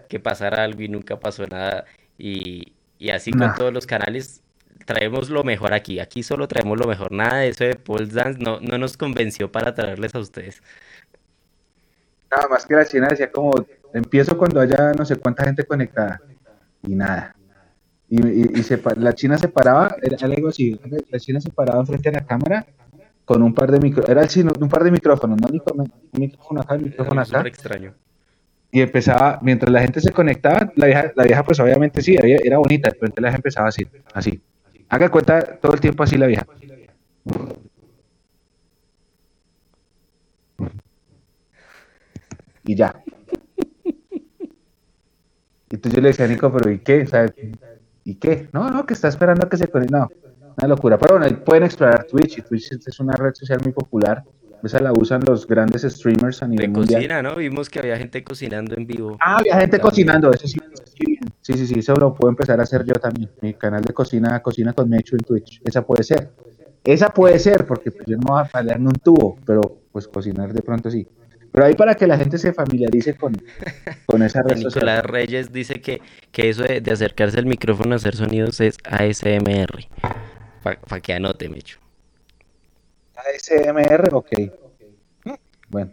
que pasara algo y nunca pasó nada, y, y así con todos los canales. Traemos lo mejor aquí, aquí solo traemos lo mejor, nada de eso de pole dance no, no nos convenció para traerles a ustedes. Nada más que la China decía como, empiezo cuando haya no sé cuánta gente conectada. Y nada. Y, y- y se la China se paraba, era algo así, la China se paraba enfrente a la cámara con un par de micrófonos, era así, un par de micrófonos, ¿no? Un micrófono acá, un micrófono acá. súper extraño. Y empezaba, mientras la gente se conectaba, la vieja, la vieja pues obviamente sí, era, era bonita, pero entonces la vieja empezaba así, así. Haga cuenta todo el tiempo así la vieja. Y ya. Y entonces yo le decía a Nico, pero ¿y qué? O sea, ¿y qué? No, no, que está esperando a que se conecte. No, una locura. Pero bueno, ahí pueden explorar Twitch, y Twitch es una red social muy popular. Esa la usan los grandes streamers a De nivel mundial. cocina, ¿no? Vimos que había gente cocinando en vivo. Ah, había gente También. cocinando, eso sí. Sí, sí, sí, eso lo puedo empezar a hacer yo también. Mi canal de cocina, cocina con Mecho en Twitch. Esa puede ser. Esa puede ser, porque pues, yo no voy a fallar en un tubo, pero pues cocinar de pronto sí. Pero ahí para que la gente se familiarice con, con esa red social. Nicolás Reyes dice que, que eso de, de acercarse al micrófono a hacer sonidos es ASMR. Para que anote, Mecho. ASMR, ok. Bueno.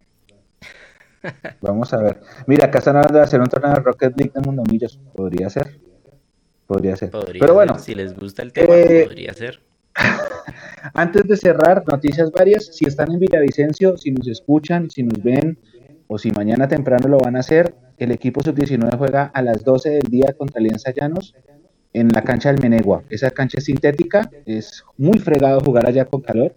Vamos a ver. Mira, acá están hablando de hacer un torneo de Rocket League de Mundomillos. Podría ser. Podría ser. Podría Pero ser, bueno, si les gusta el tema, eh, podría ser. Antes de cerrar, noticias varias. Si están en Villavicencio, si nos escuchan, si nos ven o si mañana temprano lo van a hacer, el equipo sub-19 juega a las 12 del día contra Alianza Llanos en la cancha del Menegua. Esa cancha es sintética, es muy fregado jugar allá con calor,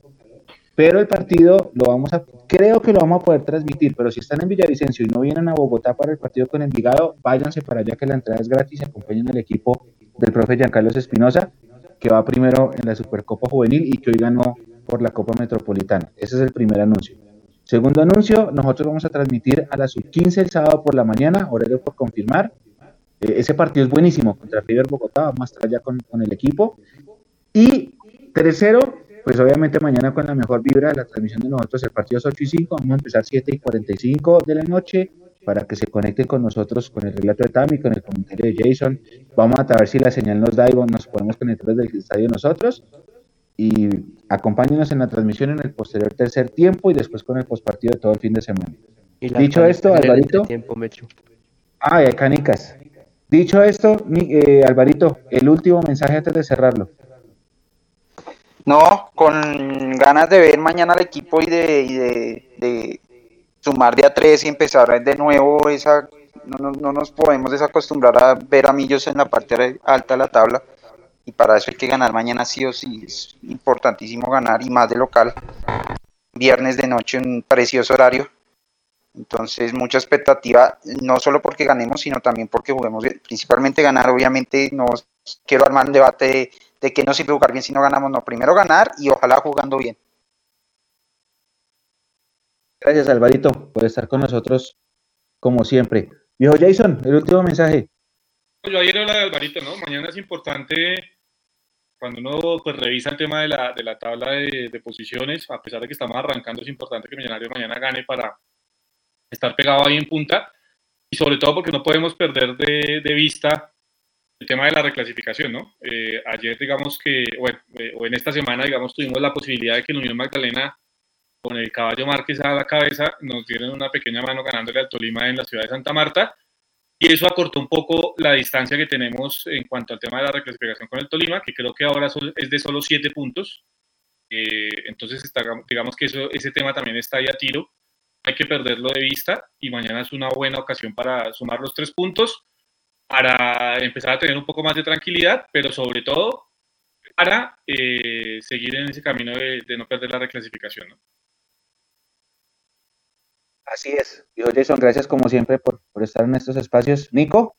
pero el partido lo vamos a, creo que lo vamos a poder transmitir, pero si están en Villavicencio y no vienen a Bogotá para el partido con Envigado, váyanse para allá que la entrada es gratis y acompañen al equipo del profe Giancarlos Espinosa que va primero en la Supercopa Juvenil y que hoy ganó por la Copa Metropolitana. Ese es el primer anuncio. Segundo anuncio, nosotros vamos a transmitir a las sub-15 el sábado por la mañana, horario por confirmar, ese partido es buenísimo contra River Bogotá, vamos a estar allá con, con el equipo. Y tercero, pues obviamente mañana con la mejor vibra de la transmisión de nosotros, el partido es 8 y 5, vamos a empezar 7 y 45 de la noche para que se conecten con nosotros, con el relato de Tami, con el comentario de Jason. Vamos a ver si la señal nos da y nos podemos conectar desde el estadio nosotros. Y acompáñenos en la transmisión en el posterior tercer tiempo y después con el postpartido de todo el fin de semana. Dicho esto, Alvarito. Ah, hay canicas. Dicho esto, eh, Alvarito, el último mensaje antes de cerrarlo. No, con ganas de ver mañana al equipo y de, sumar de a tres y empezar de nuevo esa no, no, nos podemos desacostumbrar a ver a Millos en la parte alta de la tabla y para eso hay que ganar mañana sí o sí, es importantísimo ganar y más de local. Viernes de noche, un precioso horario. Entonces, mucha expectativa, no solo porque ganemos, sino también porque juguemos bien. Principalmente ganar, obviamente, no quiero armar un debate de, de que no sirve jugar bien si no ganamos, no. Primero ganar y ojalá jugando bien. Gracias, Alvarito, por estar con nosotros, como siempre. Viejo Jason, el último mensaje. Yo ayer hablaba de Alvarito, ¿no? Mañana es importante, cuando uno pues, revisa el tema de la, de la tabla de, de, posiciones, a pesar de que estamos arrancando, es importante que Millonarios mañana gane para estar pegado ahí en punta. Y sobre todo porque no podemos perder de, de vista el tema de la reclasificación, ¿no? Eh, ayer, digamos que, eh, o en esta semana, digamos, tuvimos la posibilidad de que el Unión Magdalena, con el caballo Márquez a la cabeza, nos dieron una pequeña mano ganándole al Tolima en la ciudad de Santa Marta. Y eso acortó un poco la distancia que tenemos en cuanto al tema de la reclasificación con el Tolima, que creo que ahora es de solo siete puntos. Eh, entonces, está, digamos que eso, ese tema también está ahí a tiro. Hay que perderlo de vista y mañana es una buena ocasión para sumar los tres puntos para empezar a tener un poco más de tranquilidad, pero sobre todo para eh, seguir en ese camino de, no perder la reclasificación. Así es. Yo, Jason, gracias como siempre por, por estar en estos espacios. Nico.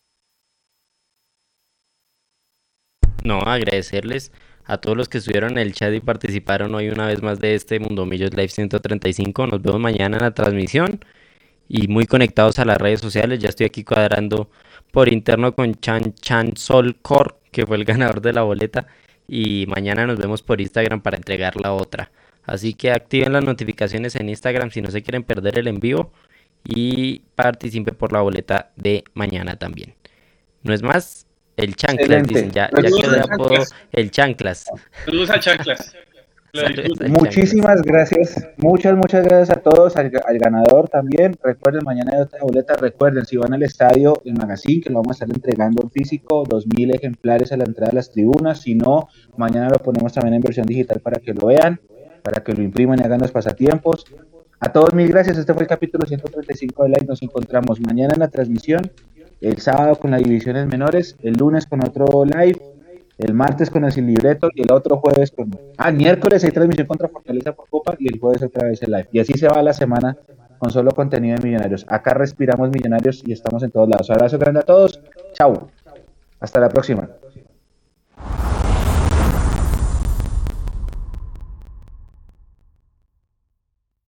No, agradecerles a todos los que estuvieron en el chat y participaron hoy una vez más de este Mundo Millos Live 135. Nos vemos mañana en la transmisión y muy conectados a las redes sociales. Ya estoy aquí cuadrando por interno con Chan Chan Solcor, que fue el ganador de la boleta. Y mañana nos vemos por Instagram para entregar la otra. Así que activen las notificaciones en Instagram si no se quieren perder el envío. Y participen por la boleta de mañana también. No es más, el chanclas, dicen, ya, ya quedó de apodo el chanclas. Saludos a chanclas. Muchísimas gracias, muchas, muchas gracias a todos, al, ganador también. Recuerden, mañana hay otra boleta. Recuerden, si van al estadio, el magazine, que lo vamos a estar entregando en físico, 2.000 ejemplares a la entrada de las tribunas. Si no, mañana lo ponemos también en versión digital para que lo vean, para que lo impriman y hagan los pasatiempos. A todos mil gracias, este fue el capítulo 135 de Live. Nos encontramos mañana en la transmisión, el sábado con las divisiones menores, el lunes con otro live el martes con el sin libreto y el otro jueves con... Ah, miércoles hay transmisión contra Fortaleza por Copa y el jueves otra vez el live. Y así se va la semana con solo contenido de Millonarios. Acá respiramos Millonarios y estamos en todos lados. Abrazo grande a todos. Chao. Hasta la próxima.